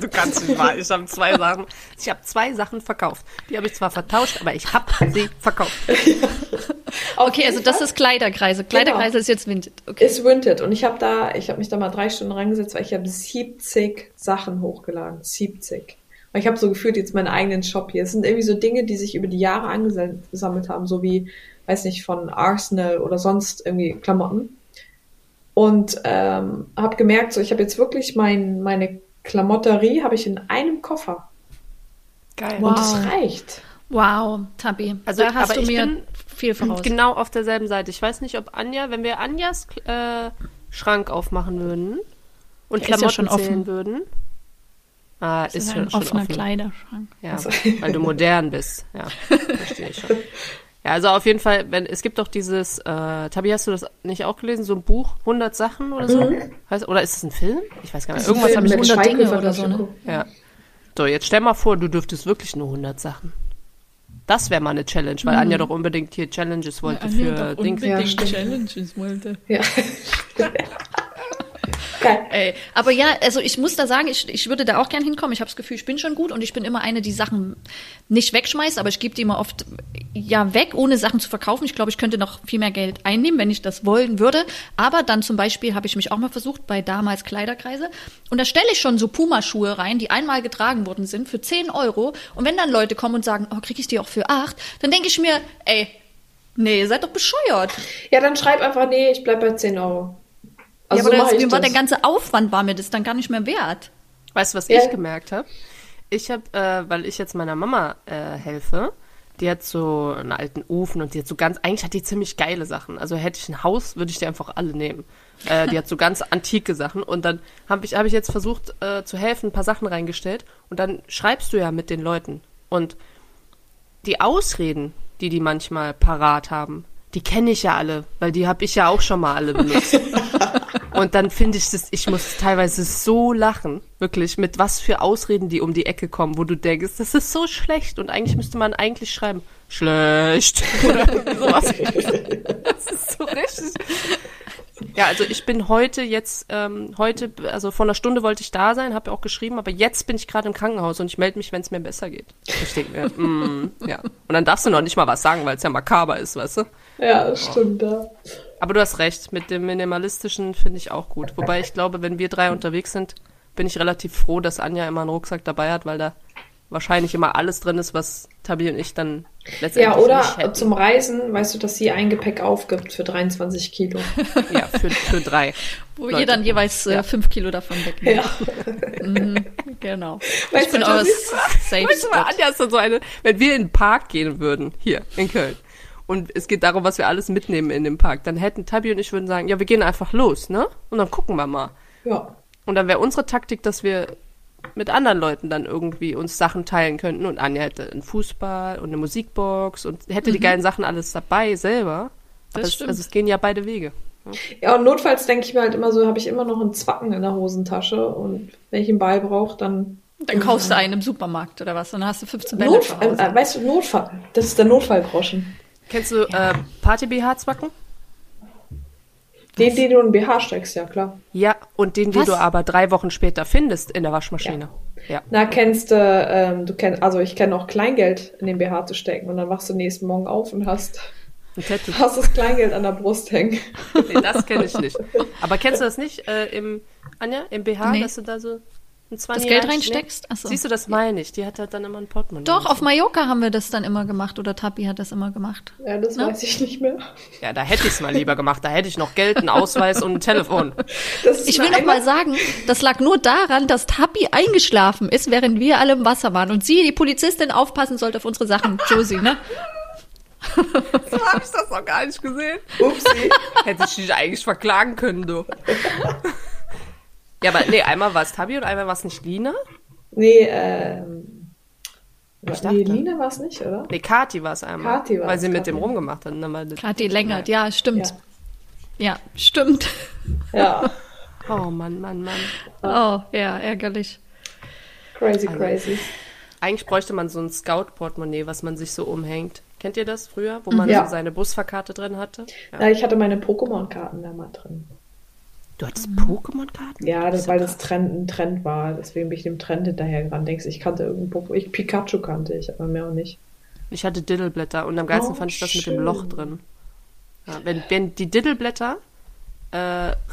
Du kannst nicht wahr. Ich habe zwei Sachen. Ich habe zwei Sachen verkauft. Die habe ich zwar vertauscht, aber ich habe sie verkauft. Auf Okay, also das ist Kleiderkreise. Kleiderkreise ist jetzt Vinted. Okay. ist Vinted und ich habe da, ich habe mich da mal drei Stunden reingesetzt, weil ich habe 70 Sachen hochgeladen, 70. Und ich habe so gefühlt jetzt meinen eigenen Shop hier. Es sind irgendwie so Dinge, die sich über die Jahre angesammelt haben, so wie, weiß nicht, von Arsenal oder sonst irgendwie Klamotten. Und ähm, habe gemerkt, so ich habe jetzt wirklich mein, meine Klamotterie habe ich in einem Koffer Geil. und das Wow. reicht. Wow, Tabi. Also, da hast du ich mir viel voraus. Genau auf derselben Seite. Ich weiß nicht, ob Anja, wenn wir Anjas äh, Schrank aufmachen würden und Der ist ja schon Klamotten zählen offen. würden. Ah, Das ist, ist schon, ein schon offener offen. Kleiderschrank. Ja, Also- weil du modern bist. Ja, verstehe ich schon. Ja, also auf jeden Fall, wenn es gibt doch dieses, äh, Tabi, hast du das nicht auch gelesen, so ein Buch, 100 Sachen oder so? Heißt, oder ist es ein Film? Ich weiß gar nicht. Irgendwas habe ich mit 100 Dinge oder so, ne? Ja. So, jetzt stell mal vor, du dürftest wirklich nur 100 Sachen. Das wäre mal eine Challenge, weil Anja doch unbedingt hier Challenges wollte für Dings. Ja, stimmt. Challenges wollte. Ja. Geil. Ey, aber ja, also ich muss da sagen, ich, ich würde da auch gern hinkommen. Ich habe das Gefühl, ich bin schon gut und ich bin immer eine, die Sachen nicht wegschmeißt, aber ich gebe die immer oft ja weg, ohne Sachen zu verkaufen. Ich glaube, ich könnte noch viel mehr Geld einnehmen, wenn ich das wollen würde. Aber dann zum Beispiel habe ich mich auch mal versucht bei damals Kleiderkreise und da stelle ich schon so Pumaschuhe rein, die einmal getragen worden sind für 10 Euro. Und wenn dann Leute kommen und sagen, oh, kriege ich die auch für 8, dann denke ich mir, ey, nee, ihr seid doch bescheuert. Ja, dann schreib einfach, nee, ich bleib bei 10 Euro. Also ja, so aber mache das, war das. der ganze Aufwand war mir das dann gar nicht mehr wert. Weißt du, was Ja. ich gemerkt habe? Ich habe, äh, weil ich jetzt meiner Mama äh, helfe, die hat so einen alten Ofen und die hat so ganz, eigentlich hat die ziemlich geile Sachen. Also hätte ich ein Haus, würde ich die einfach alle nehmen. Äh, die hat so ganz antike Sachen und dann habe ich, hab ich jetzt versucht äh, zu helfen, ein paar Sachen reingestellt und dann schreibst du ja mit den Leuten und die Ausreden, die die manchmal parat haben, die kenne ich ja alle, weil die habe ich ja auch schon mal alle benutzt. Und dann finde ich das, ich muss teilweise so lachen, wirklich, mit was für Ausreden die um die Ecke kommen, wo du denkst, das ist so schlecht und eigentlich müsste man eigentlich schreiben, schlecht oder sowas. Das ist so richtig. Ja, also ich bin heute jetzt, ähm, heute, also vor einer Stunde wollte ich da sein, habe auch geschrieben, aber jetzt bin ich gerade im Krankenhaus und ich melde mich, wenn es mir besser geht. Ich denke mir, mm, ja. Und dann darfst du noch nicht mal was sagen, weil es ja makaber ist, weißt du? Ja, das stimmt, ja. Aber du hast recht, mit dem Minimalistischen finde ich auch gut. Wobei ich glaube, wenn wir drei unterwegs sind, bin ich relativ froh, dass Anja immer einen Rucksack dabei hat, weil da wahrscheinlich immer alles drin ist, was Tabi und ich dann letztendlich Ja, oder zum Reisen, weißt du, dass sie ein Gepäck aufgibt für 23 Kilo. Ja, für, für drei. Wo Leute. ihr dann jeweils äh, Ja. fünf Kilo davon wegnimmt. Ja. Mhm, genau. Weißt ich bin du, aus Josie? Safe Weißt du mal. Anja ist dann so eine, wenn wir in den Park gehen würden, hier in Köln, und es geht darum, was wir alles mitnehmen in dem Park, dann hätten Tabi und ich würden sagen, ja, wir gehen einfach los, ne? Und dann gucken wir mal. Ja. Und dann wäre unsere Taktik, dass wir mit anderen Leuten dann irgendwie uns Sachen teilen könnten. Und Anja hätte einen Fußball und eine Musikbox und hätte die geilen Sachen alles dabei selber. Das Aber es, stimmt. also es gehen ja beide Wege. Ja, und notfalls denke ich mir halt immer so, habe ich immer noch einen Zwacken in der Hosentasche und wenn ich einen Ball brauche, dann. Dann kaufst du einen im Supermarkt oder was? Und dann hast du 15 Bälle Notfall, Hause. äh, weißt du, Notfall. Das ist der Notfallgroschen. Kennst du äh, Party-BH-Zwacken? Den, den du in den BH steckst, ja klar. Ja, und den, den du aber drei Wochen später findest in der Waschmaschine. Ja. Na, kennst du, ähm, du kennst, also ich kenne auch Kleingeld in den BH zu stecken und dann wachst du nächsten Morgen auf und hast. Hast das Kleingeld an der Brust hängen. Nee, das kenne ich nicht. Aber kennst du das nicht äh, im, Anja, im BH, Nee. dass du da so ein 20 Das Geld reinsteckst? Ach so. Siehst du, das meine ich. Die hat halt dann immer ein Portemonnaie. Doch, auf. Mallorca haben wir das dann immer gemacht oder Tapi hat das immer gemacht. Ja, das Ne? weiß ich nicht mehr. Ja, da hätte ich es mal lieber gemacht. Da hätte ich noch Geld, einen Ausweis und ein Telefon. Ich will noch mal sagen, das lag nur daran, dass Tapi eingeschlafen ist, während wir alle im Wasser waren und sie, die Polizistin, aufpassen sollte auf unsere Sachen. Josie, ne? So habe ich das noch gar nicht gesehen. Upsi. Hätte ich dich eigentlich verklagen können, du. Ja, aber nee, einmal war es Tabi und einmal war es nicht Lina. Nee, ähm. Ich nee, dachte. Lina war es nicht, oder? Nee, Kati war es einmal. Kati war weil sie mit Kati. dem rumgemacht hat. Das- Kathi Längert, ja, stimmt. Ja. Ja, stimmt. Ja. Oh Mann, Mann, Mann. Oh, ja, ärgerlich. Crazy, Also- crazy. Eigentlich bräuchte man so ein Scout-Portemonnaie, was man sich so umhängt. Kennt ihr das früher, wo man Ja. so seine Busfahrkarte drin hatte? Ja. Ja, ich hatte meine Pokémon-Karten da mal drin. Du hattest Pokémon-Karten? Ja, das, weil das Trend, ein Trend war. Deswegen bin ich dem Trend hinterhergerannt. Denkst ich kannte irgendein Pokémon. Ich, Pikachu kannte ich, aber mehr auch nicht. Ich hatte Diddleblätter und am geilsten Oh, fand ich das mit schön. dem Loch drin. Ja, wenn, wenn die Diddleblätter äh,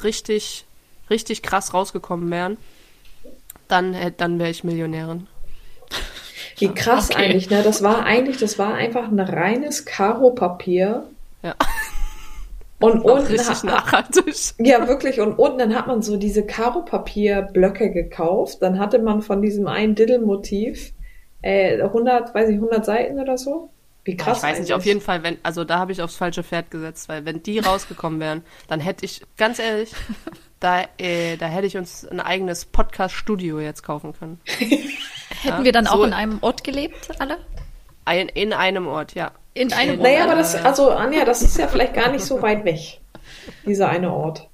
richtig, richtig krass rausgekommen wären, dann, dann wäre ich Millionärin. Wie krass Okay. eigentlich, ne? Das war eigentlich, das war einfach ein reines Karo-Papier. Ja. Und Auch unten richtig hat, nachhaltig. ja, wirklich. Und unten dann hat man so diese Karo-Papier-Blöcke gekauft. Dann hatte man von diesem einen Diddle-Motiv äh, 100, weiß ich, 100 Seiten oder so. Wie krass. ich weiß nicht, eigentlich. auf jeden Fall, wenn, also da habe ich aufs falsche Pferd gesetzt, weil wenn die rausgekommen wären, dann hätte ich, ganz ehrlich, da, äh, da hätte ich uns ein eigenes Podcast-Studio jetzt kaufen können. Hätten wir dann auch so- in einem Ort gelebt, alle? Ein, in einem Ort, ja. In einem Ort. Naja, aber das, also Anja, das ist ja vielleicht gar nicht so weit weg. Dieser eine Ort.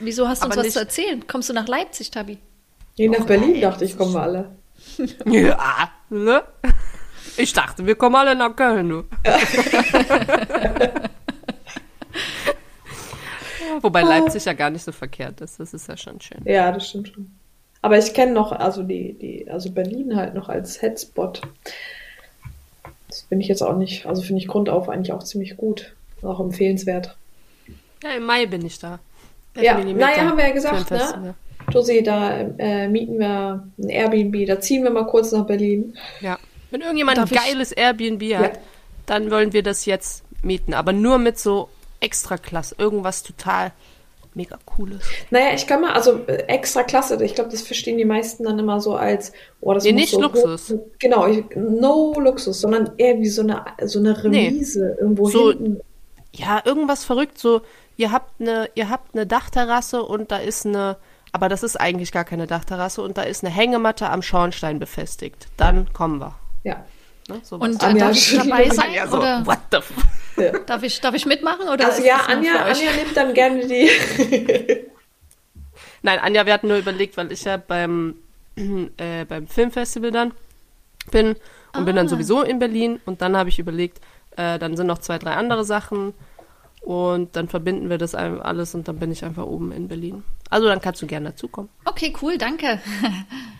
Wieso hast du uns aber was nicht- zu erzählen? Kommst du nach Leipzig, Tabi? Nee, nach Berlin dachte ich, kommen wir alle. Ja, ne? Ich dachte, wir kommen alle nach Köln, du. Ja, Wobei Leipzig ja gar nicht so verkehrt ist. Das ist ja schon schön. Ja, das stimmt schon. Aber ich kenne noch, also die, die, also Berlin halt noch als Headspot. Das finde ich jetzt auch nicht, also finde ich grundauf eigentlich auch ziemlich gut. Auch empfehlenswert. Ja, im Mai bin ich da. Ja, Millimeter naja, haben wir ja gesagt, ne? Josi, da äh, mieten wir ein Airbnb, da ziehen wir mal kurz nach Berlin. Ja. Wenn irgendjemand Darf ein ich- geiles Airbnb hat, Ja. dann wollen wir das jetzt mieten. Aber nur mit so extra Klasse. Irgendwas total mega cooles. Naja, ich kann mal, also äh, extra klasse, ich glaube, das verstehen die meisten dann immer so als, oh, das Nee, muss nicht so Luxus. hoch- Genau, ich, no Luxus, sondern eher wie so eine, so eine Nee. Remise irgendwo So- hinten. Ja, irgendwas verrückt. So, ihr habt eine, ihr habt eine Dachterrasse und da ist eine, aber das ist eigentlich gar keine Dachterrasse und da ist eine Hängematte am Schornstein befestigt. Dann kommen wir. Ja. Ne? sowas. Und äh, Anja darf ich dabei sein? ja, so, oder what the f ja. darf, ich, darf ich mitmachen? Oder Also ja, Anja? Anja nimmt dann gerne die. Nein, Anja, wir hatten nur überlegt, weil ich ja beim, äh, beim Filmfestival dann bin und bin dann Ah. sowieso in Berlin und dann habe ich überlegt, äh, dann sind noch zwei, drei andere Sachen und dann verbinden wir das alles und dann bin ich einfach oben in Berlin. Also dann kannst du gerne dazukommen. Okay, cool, danke.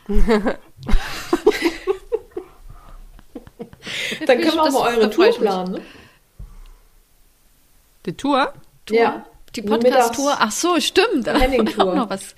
Dann können wir auch Das- mal eure Tour planen, ne? Die Tour? Ja. Die Podcast-Tour, ach so, stimmt. Da haben wir auch noch was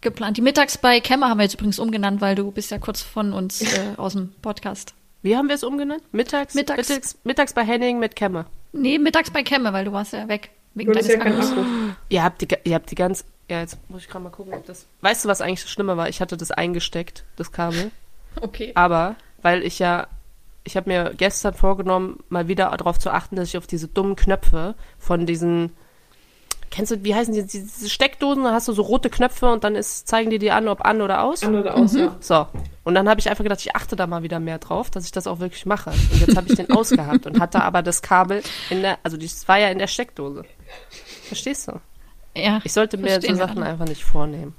geplant. Die Mittags bei Kemmer haben wir jetzt übrigens umgenannt, weil du bist ja kurz von uns äh, aus dem Podcast. Wie haben wir es umgenannt? Mittags? Mittags. Mittags, mittags bei Henning mit Kemme. Nee, mittags bei Kemme, weil du warst ja weg. Wegen Du hast ja Akkus. Akku. Ihr habt die, ihr habt die ganz, ja, jetzt muss ich gerade mal gucken, ob das, weißt du, was eigentlich das Schlimme war? Ich hatte das eingesteckt, das Kabel. Okay. Aber, weil ich ja, ich habe mir gestern vorgenommen, mal wieder darauf zu achten, dass ich auf diese dummen Knöpfe von diesen, kennst du, wie heißen die, diese Steckdosen, da hast du so rote Knöpfe und dann ist, zeigen die dir an, ob an oder aus. An oder aus, ja. So. Und dann habe ich einfach gedacht, ich achte da mal wieder mehr drauf, dass ich das auch wirklich mache. Und jetzt habe ich den ausgehabt und hatte aber das Kabel in der, also das war ja in der Steckdose. Verstehst du? Ja, Ich sollte mir so Sachen alle. einfach nicht vornehmen.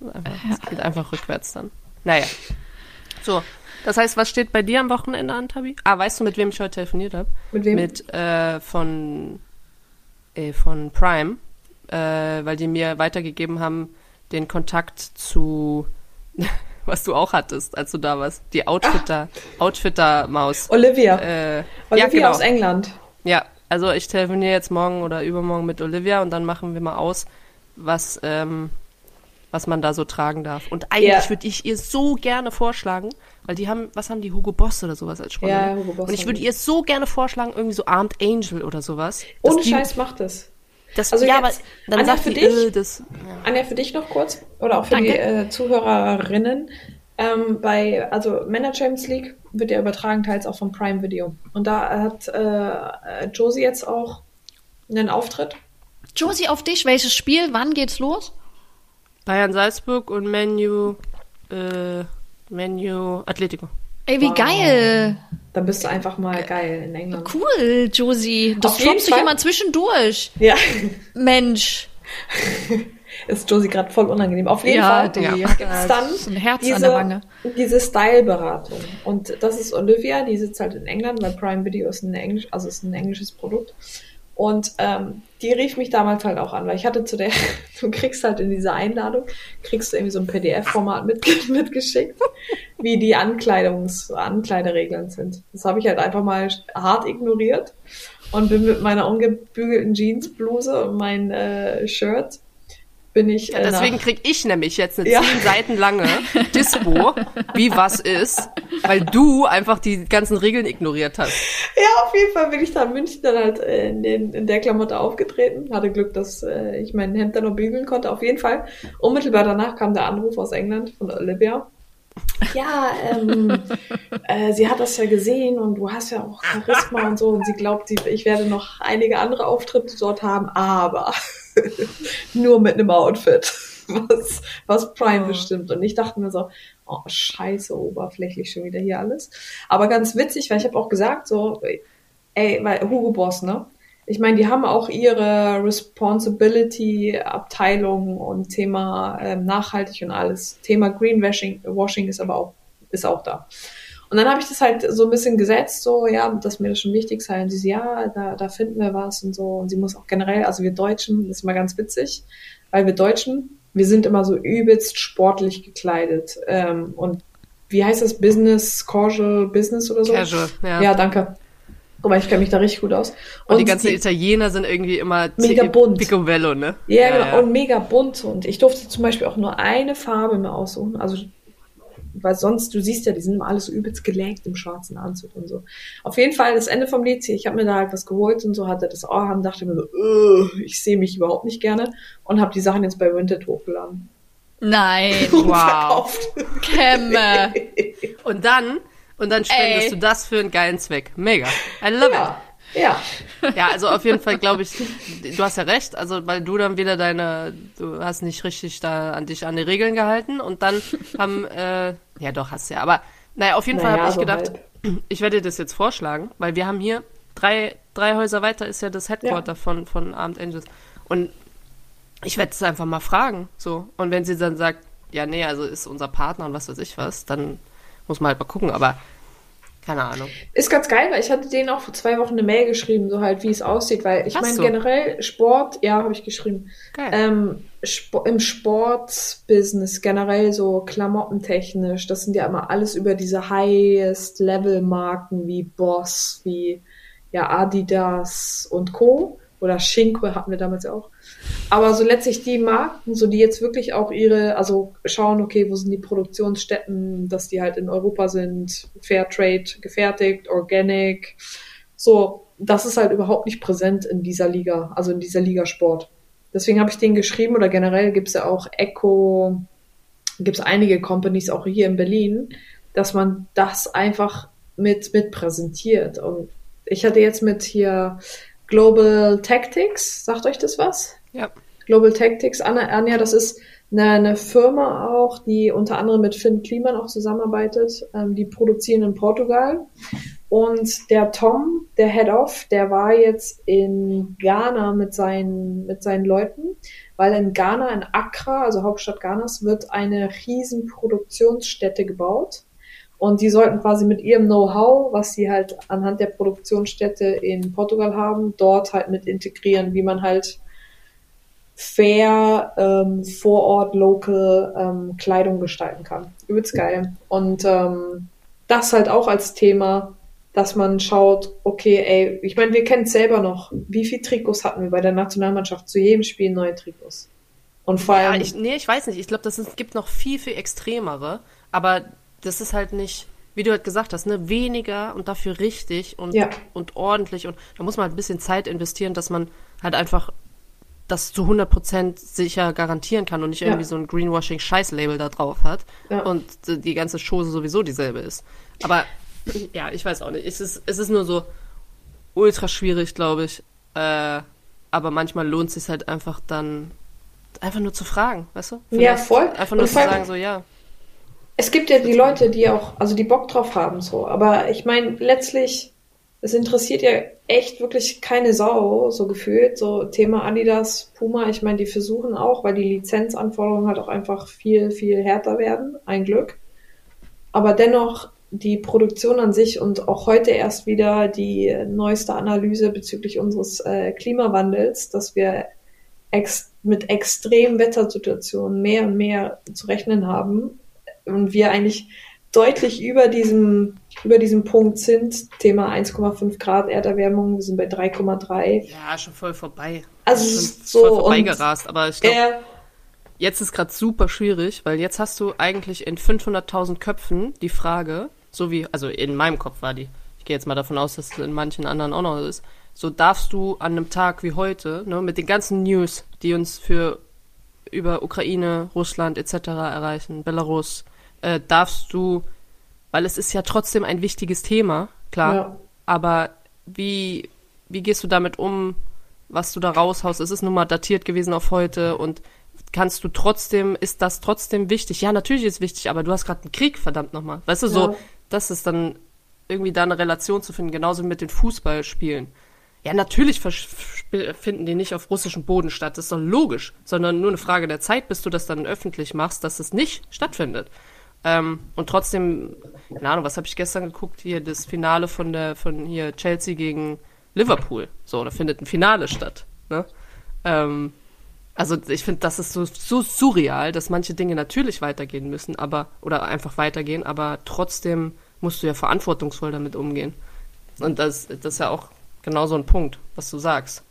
Das, ist einfach, das geht einfach rückwärts dann. Naja. So. Das heißt, was steht bei dir am Wochenende an, Tabi? Ah, weißt du, mit wem ich heute telefoniert habe? Mit wem? Mit äh, von, äh, von Prime, äh, weil die mir weitergegeben haben, den Kontakt zu, was du auch hattest, als du da warst. Die Outfitter, Outfitter-Maus. Olivia. Äh, Olivia ja, genau. aus England. Ja, Also ich telefoniere jetzt morgen oder übermorgen mit Olivia und dann machen wir mal aus, was, ähm, was man da so tragen darf. Und eigentlich Ja. würde ich ihr so gerne vorschlagen, weil die haben, was haben die, Hugo Boss oder sowas als Sponsor? Ja, ne? Hugo Boss Und ich würde ihr so gerne vorschlagen, irgendwie so Armed Angel oder sowas. Ohne die- Scheiß macht es. Das, Also ja, jetzt, aber dann Anja, sagt für die, dich? äh, das, ja. Anja, für dich noch kurz oder auch für Danke. die äh, Zuhörerinnen. Ähm, bei, also Männer Champions League wird ja übertragen, teils auch vom Prime Video. Und da hat äh, Josie jetzt auch einen Auftritt. Josie, auf dich, welches Spiel? Wann geht's los? Bayern Salzburg und Menu, äh, Menu Atletico. Ey, wie Wow. geil. Da bist du einfach mal geil in England. Cool, Josie. Das droppst du Fall. hier mal zwischendurch. Ja, Mensch. ist Josie gerade voll unangenehm. Auf jeden Fall die Ja. gibt's dann ist ein Herz diese, an der Wange. diese Style-Beratung. Und das ist Olivia, die sitzt halt in England, weil Prime Video ist ein Englisch, also ist ein englisches Produkt. Und ähm, die rief mich damals halt auch an, weil ich hatte zu der, du kriegst halt in dieser Einladung, kriegst du irgendwie so ein PDF-Format mit, mitgeschickt, wie die Ankleidungs, Ankleideregeln sind. Das habe ich halt einfach mal hart ignoriert und bin mit meiner ungebügelten Jeansbluse und mein äh, Shirt bin ich Ja, äh, deswegen krieg ich nämlich jetzt eine Ja. zehn Seiten lange Dispo, wie was ist, weil du einfach die ganzen Regeln ignoriert hast. Ja, auf jeden Fall bin ich da in München dann halt äh, in, den, in der Klamotte aufgetreten. Hatte Glück, dass äh, ich mein Hemd dann noch bügeln konnte. Auf jeden Fall. Unmittelbar danach kam der Anruf aus England von Olivia. Ja, ähm, äh, sie hat das ja gesehen und du hast ja auch Charisma und so und sie glaubt, sie, ich werde noch einige andere Auftritte dort haben, aber nur mit einem Outfit, was, was Prime Oh. bestimmt. Und ich dachte mir so, oh scheiße, oberflächlich schon wieder hier alles. Aber ganz witzig, weil ich habe auch gesagt, so, ey, weil Hugo Boss, ne? Ich meine, die haben auch ihre Responsibility-Abteilung und Thema ähm, nachhaltig und alles. Thema Greenwashing Washing ist aber auch, ist auch da. Und dann habe ich das halt so ein bisschen gesetzt, so, ja, dass mir das schon wichtig sei. Und sie so, ja, da, da finden wir was und so. Und sie muss auch generell, also wir Deutschen, das ist immer ganz witzig, weil wir Deutschen, wir sind immer so übelst sportlich gekleidet. Ähm, und wie heißt das? Business, Casual Business oder so? Casual, ja. Ja, danke. Mal, ich kenne mich da richtig gut aus. Und, die ganzen Italiener sind irgendwie immer Mega bunt. Picobello, ne? Ja, genau. Und mega bunt. Und ich durfte zum Beispiel auch nur eine Farbe mir aussuchen. Also, weil sonst, du siehst ja, die sind immer alles so übelst gelenkt im schwarzen Anzug und so. Auf jeden Fall, das Ende vom Lied, ich habe mir da halt was geholt und so, hatte das Ohr an, dachte mir so, "Ugh, ich sehe mich überhaupt nicht gerne und habe die Sachen jetzt bei Vinted hochgeladen. Nein. Und Wow. verkauft. Kämme. Und dann, und dann spendest Ey. du das für einen geilen Zweck. Mega. I love ja. it. Ja, also auf jeden Fall glaube ich, du hast ja recht, also weil du dann wieder deine, du hast nicht richtig da an dich an die Regeln gehalten und dann haben, äh, ja doch, hast ja, aber naja, auf jeden Fall Naja, habe ich so gedacht, halb. ich werde dir das jetzt vorschlagen, weil wir haben hier drei, drei Häuser weiter ist ja das Headquarter von, von Armed Angels. Und ich werde es einfach mal fragen. So. Und wenn sie dann sagt, ja, nee, also ist unser Partner und was weiß ich was, dann muss man halt mal gucken, aber keine Ahnung. Ist ganz geil, weil ich hatte denen auch vor zwei Wochen eine Mail geschrieben, so halt, wie es aussieht, weil ich meine generell Sport, ja, habe ich geschrieben. Geil. Ähm, Sp Im Sportbusiness generell so klamottentechnisch, das sind ja immer alles über diese Highest-Level-Marken wie Boss, wie ja Adidas und Co. Oder Shinko hatten wir damals ja auch. Aber so letztlich die Marken, so die jetzt wirklich auch ihre, also schauen, okay, wo sind die Produktionsstätten, dass die halt in Europa sind, Fairtrade gefertigt, Organic, so, das ist halt überhaupt nicht präsent in dieser Liga, also in dieser Liga Sport. Deswegen habe ich den geschrieben oder generell gibt's ja auch Echo, gibt's einige Companies auch hier in Berlin, dass man das einfach mit, mit präsentiert. Und ich hatte jetzt mit hier Global Tactics, sagt euch das was? Ja. Global Tactics, Anna, Anja, das ist eine, eine Firma auch, die unter anderem mit Finn Kliman auch zusammenarbeitet. Ähm, die produzieren in Portugal. Und der Tom, der Head of, der war jetzt in Ghana mit seinen, mit seinen Leuten, weil in Ghana, in Accra, also Hauptstadt Ghanas, wird eine riesen Produktionsstätte gebaut. Und die sollten quasi mit ihrem Know-how, was sie halt anhand der Produktionsstätte in Portugal haben, dort halt mit integrieren, wie man halt fair ähm, vor Ort local ähm, Kleidung gestalten kann. Übelst geil. Und ähm, das halt auch als Thema dass man schaut, okay, ey, ich meine, wir kennen es selber noch. Wie viele Trikots hatten wir bei der Nationalmannschaft? Zu jedem Spiel neue Trikots. Und vor Ja, allem, ich, nee, ich weiß nicht. Ich glaube, das ist, gibt noch viel, viel extremere. Aber das ist halt nicht, wie du halt gesagt hast, ne, weniger und dafür richtig und, Ja. und ordentlich. Und da muss man halt ein bisschen Zeit investieren, dass man halt einfach das zu 100% sicher garantieren kann und nicht Ja. irgendwie so ein Greenwashing-Scheiß-Label da drauf hat Ja. und die ganze Chose sowieso dieselbe ist. Aber ja, ich weiß auch nicht. Es ist, es ist nur so ultra schwierig, glaube ich. Äh, aber manchmal lohnt es sich halt einfach dann einfach nur zu fragen, weißt du? Ja, Vielleicht voll. Einfach nur Und zu sagen, so, ja. es gibt ja die Leute, die auch, also die Bock drauf haben, so. Aber ich meine, letztlich, es interessiert ja echt wirklich keine Sau, so gefühlt. So Thema Adidas, Puma, ich meine, die versuchen auch, weil die Lizenzanforderungen halt auch einfach viel, viel härter werden. Ein Glück. Aber dennoch, die Produktion an sich und auch heute erst wieder die neueste Analyse bezüglich unseres äh, Klimawandels, dass wir ex mit extremen Wettersituationen mehr und mehr zu rechnen haben und wir eigentlich deutlich über diesem, über diesem Punkt sind. Thema 1,5 Grad Erderwärmung, wir sind bei 3,3. Ja, schon voll vorbei. Also schon es ist voll so vorbeigerast. Aber ich glaube, Äh, jetzt ist gerade super schwierig, weil jetzt hast du eigentlich in 500.000 Köpfen die Frage, so wie, also in meinem Kopf war die, ich gehe jetzt mal davon aus, dass es in manchen anderen auch noch ist, so darfst du an einem Tag wie heute, ne, mit den ganzen News, die uns für über Ukraine, Russland etc. erreichen, Belarus, äh, darfst du, weil es ist ja trotzdem ein wichtiges Thema, klar, Ja. aber wie, wie gehst du damit um, was du da raushaust? Es ist nun mal datiert gewesen auf heute und kannst du trotzdem, ist das trotzdem wichtig? Ja, natürlich ist es wichtig, aber du hast gerade einen Krieg, verdammt nochmal. Weißt du, so, Ja. das ist dann irgendwie da eine Relation zu finden, genauso mit den Fußballspielen. Ja, natürlich finden die nicht auf russischem Boden statt, das ist doch logisch, sondern nur eine Frage der Zeit, bis du das dann öffentlich machst, dass es nicht stattfindet. Ähm, und trotzdem, keine Ahnung, was habe ich gestern geguckt? Hier das Finale von der, von hier Chelsea gegen Liverpool. So, da findet ein Finale statt. Ne? Ähm, also ich finde, das ist so, so surreal, dass manche Dinge natürlich weitergehen müssen, aber, oder einfach weitergehen, aber trotzdem musst du ja verantwortungsvoll damit umgehen. Und das, das ist ja auch genau so ein Punkt, was du sagst.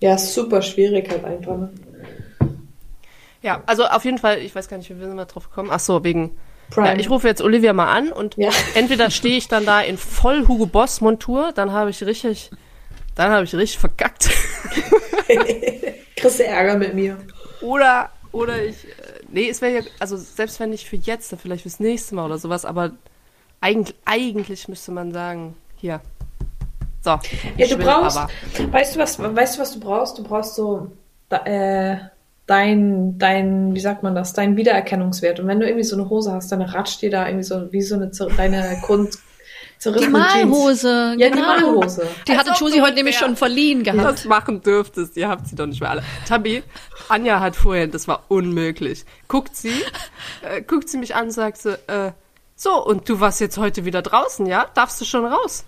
ja, super schwierig halt einfach. Ja, also auf jeden Fall, ich weiß gar nicht, wie wir sind wir drauf gekommen. Ach so, wegen. Prime. Ja, ich rufe jetzt Olivia mal an und Ja. entweder stehe ich dann da in voll Hugo Boss Montur, dann habe ich richtig, dann habe ich richtig verkackt. Kriegst du Ärger mit mir. Oder, oder ich, äh, nee, es wäre ja, also selbst wenn nicht für jetzt, dann vielleicht fürs nächste Mal oder sowas, aber eigentlich, eigentlich müsste man sagen, hier. So. Ja, du will brauchst, aber. weißt du was, weißt du was du brauchst? Du brauchst so äh, dein, dein, wie sagt man das, dein Wiedererkennungswert. Und wenn du irgendwie so eine Hose hast, dann ratscht dir da irgendwie so wie so eine deine Grund Die zerrissene Jeans. Malhose, Ja, genau. die Malhose. Die hatte Als Josie heute nämlich schon verliehen gehabt. das machen dürftest. Ihr habt sie doch nicht mehr alle. Tabi, Anja hat vorhin, das war unmöglich. Guckt sie, äh, guckt sie mich an und sagt so, äh, so, und du warst jetzt heute wieder draußen, ja? Darfst du schon raus?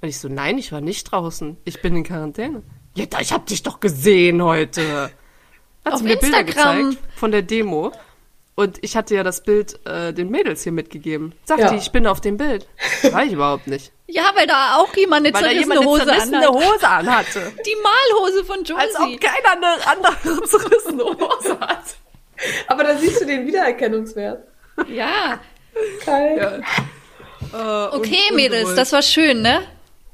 Und ich so, nein, ich war nicht draußen. Ich bin in Quarantäne. Ja, ich hab dich doch gesehen heute. Hat Auf sie mir Bilder Instagram. gezeigt von der Demo. Und ich hatte ja das Bild äh, den Mädels hier mitgegeben. Sagt Ja. die, ich bin auf dem Bild. War ich überhaupt nicht. Ja, weil da auch jemand eine Weil zerrissene jemand eine Hose zerrissene anhat. Hose anhatte. Die Malhose von Josie. Als ob keiner eine andere zerrissene Hose hat. Aber da siehst du den Wiedererkennungswert. ja. Geil. Okay, Mädels, das war schön, ne?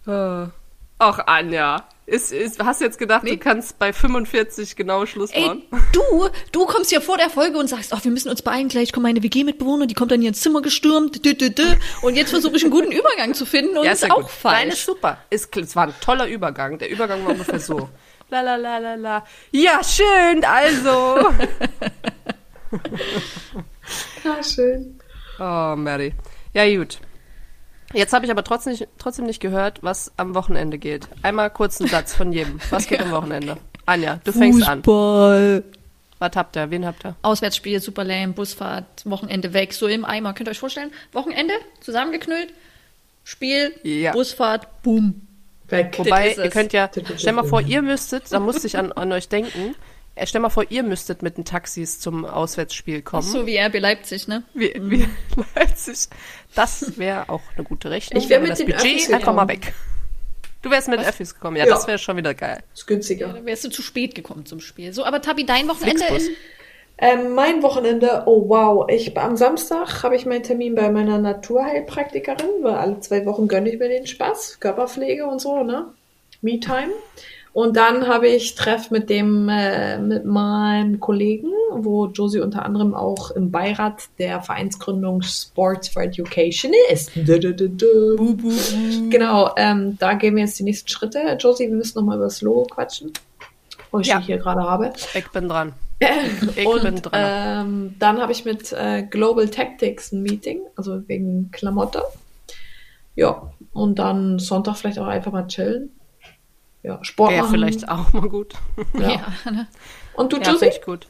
Äh, Ach, Anja. Ist, ist, hast du jetzt gedacht, Nee. du kannst bei 45 genau Schluss Ey, machen? du, du kommst hier vor der Folge und sagst, ach, wir müssen uns beeilen, gleich kommt meine WG-Mitbewohner, die kommt dann hier ins Zimmer gestürmt, dü, dü, dü. und jetzt versuche ich einen guten Übergang zu finden und Ja, ist ja auch gut. Nein, ist falsch. super. Ist, es war ein toller Übergang. Der Übergang war ungefähr so. La la la la la. Ja, schön, also. Ja, schön. Oh, Mary. Ja, gut. Jetzt habe ich aber trotzdem nicht, trotzdem nicht gehört, was am Wochenende geht. Einmal kurz einen Satz von jedem. Was geht am Wochenende? Anja, du fängst an. Fußball. Was habt ihr? Wen habt ihr? Auswärtsspiel, super lame, Busfahrt, Wochenende weg, so im Eimer. Könnt ihr euch vorstellen? Wochenende, zusammengeknüllt, Spiel, Ja. Busfahrt, boom. Weg. Wobei, ihr könnt ja, stell mal vor, ihr müsstet, da musste ich an, an euch denken, stell mal vor, ihr müsstet mit den Taxis zum Auswärtsspiel Ach kommen. so wie RB Leipzig, ne? Wie, wie Leipzig. Das wäre auch eine gute Rechnung. Ich wär Aber mit das den Budget Öffis einfach mal gekommen. weg. Du wärst mit Öffis gekommen. Ja, Ja. das wäre schon wieder geil. Ist günstiger. Da wärst du zu spät gekommen zum Spiel. So, aber Tabi, dein Wochenende in Ähm, mein Wochenende, oh wow, ich am Samstag habe ich meinen Termin bei meiner Naturheilpraktikerin, weil alle zwei Wochen gönne ich mir den Spaß, Körperpflege und so, ne? Me-Time. Und dann habe ich Treff mit dem, äh, mit meinem Kollegen, wo Josie unter anderem auch im Beirat der Vereinsgründung Sports for Education ist. Dö, dö, dö, dö. Genau, ähm, da gehen wir jetzt die nächsten Schritte. Josie, wir müssen nochmal über das Logo quatschen, wo ich Ja. die hier gerade habe. Ich bin dran. Ich Und bin dran. ähm, dann habe ich mit äh, Global Tactics ein Meeting, also wegen Klamotte. Ja, und dann Sonntag vielleicht auch einfach mal chillen. Ja, Sport Wäre machen. vielleicht auch mal gut. Ja. ja, ne? Und du, Ja, Josie? ich gut.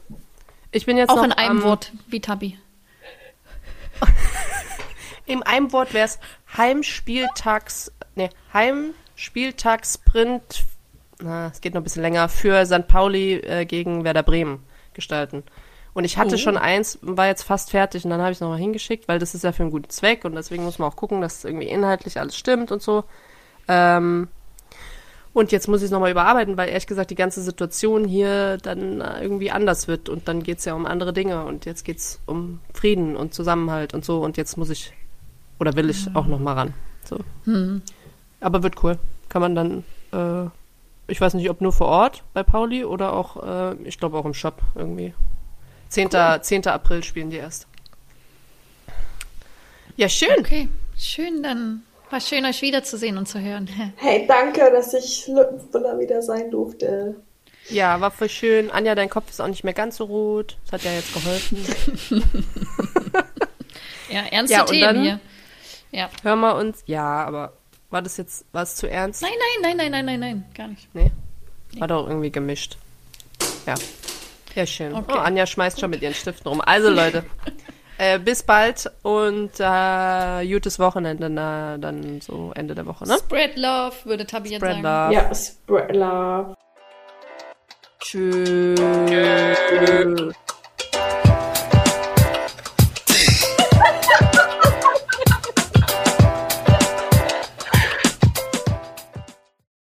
Ich bin jetzt auch noch in einem Wort wie Tabi. In einem Wort wäre es Heimspieltags, ne, Heimspieltagssprint, na, es geht noch ein bisschen länger, für St. Pauli äh, gegen Werder Bremen gestalten. Und ich hatte Oh. schon eins, war jetzt fast fertig und dann habe ich es nochmal hingeschickt, weil das ist ja für einen guten Zweck und deswegen muss man auch gucken, dass irgendwie inhaltlich alles stimmt und so. Ähm, und jetzt muss ich es nochmal überarbeiten, weil ehrlich gesagt die ganze Situation hier dann äh, irgendwie anders wird und dann geht es ja um andere Dinge und jetzt geht es um Frieden und Zusammenhalt und so und jetzt muss ich oder will ich auch nochmal ran. So. Aber wird cool. Kann man dann, äh, ich weiß nicht, ob nur vor Ort bei Pauli oder auch, äh, ich glaube auch im Shop irgendwie. 10. 10. April spielen die erst. Ja, schön. Okay, schön, dann war schön, euch wiederzusehen und zu hören. Hey, danke, dass ich Lückenfüller wieder sein durfte. Ja, war voll schön. Anja, dein Kopf ist auch nicht mehr ganz so rot. Das hat ja jetzt geholfen. Ja, ernste Ja, Themen dann- hier. Ja. Hören wir uns. Ja, aber war das jetzt, war es zu ernst? Nein, nein, nein, nein, nein, nein, nein, gar nicht. Nee. War doch irgendwie gemischt. Ja. Ja, schön. Okay. Oh, Anja schmeißt schon mit ihren Stiften rum. Also, Leute, äh, bis bald und äh, gutes Wochenende, na, dann so Ende der Woche, ne? Spread Love, würde Tabi jetzt Spread sagen. love. Ja, spread love. Tschüss.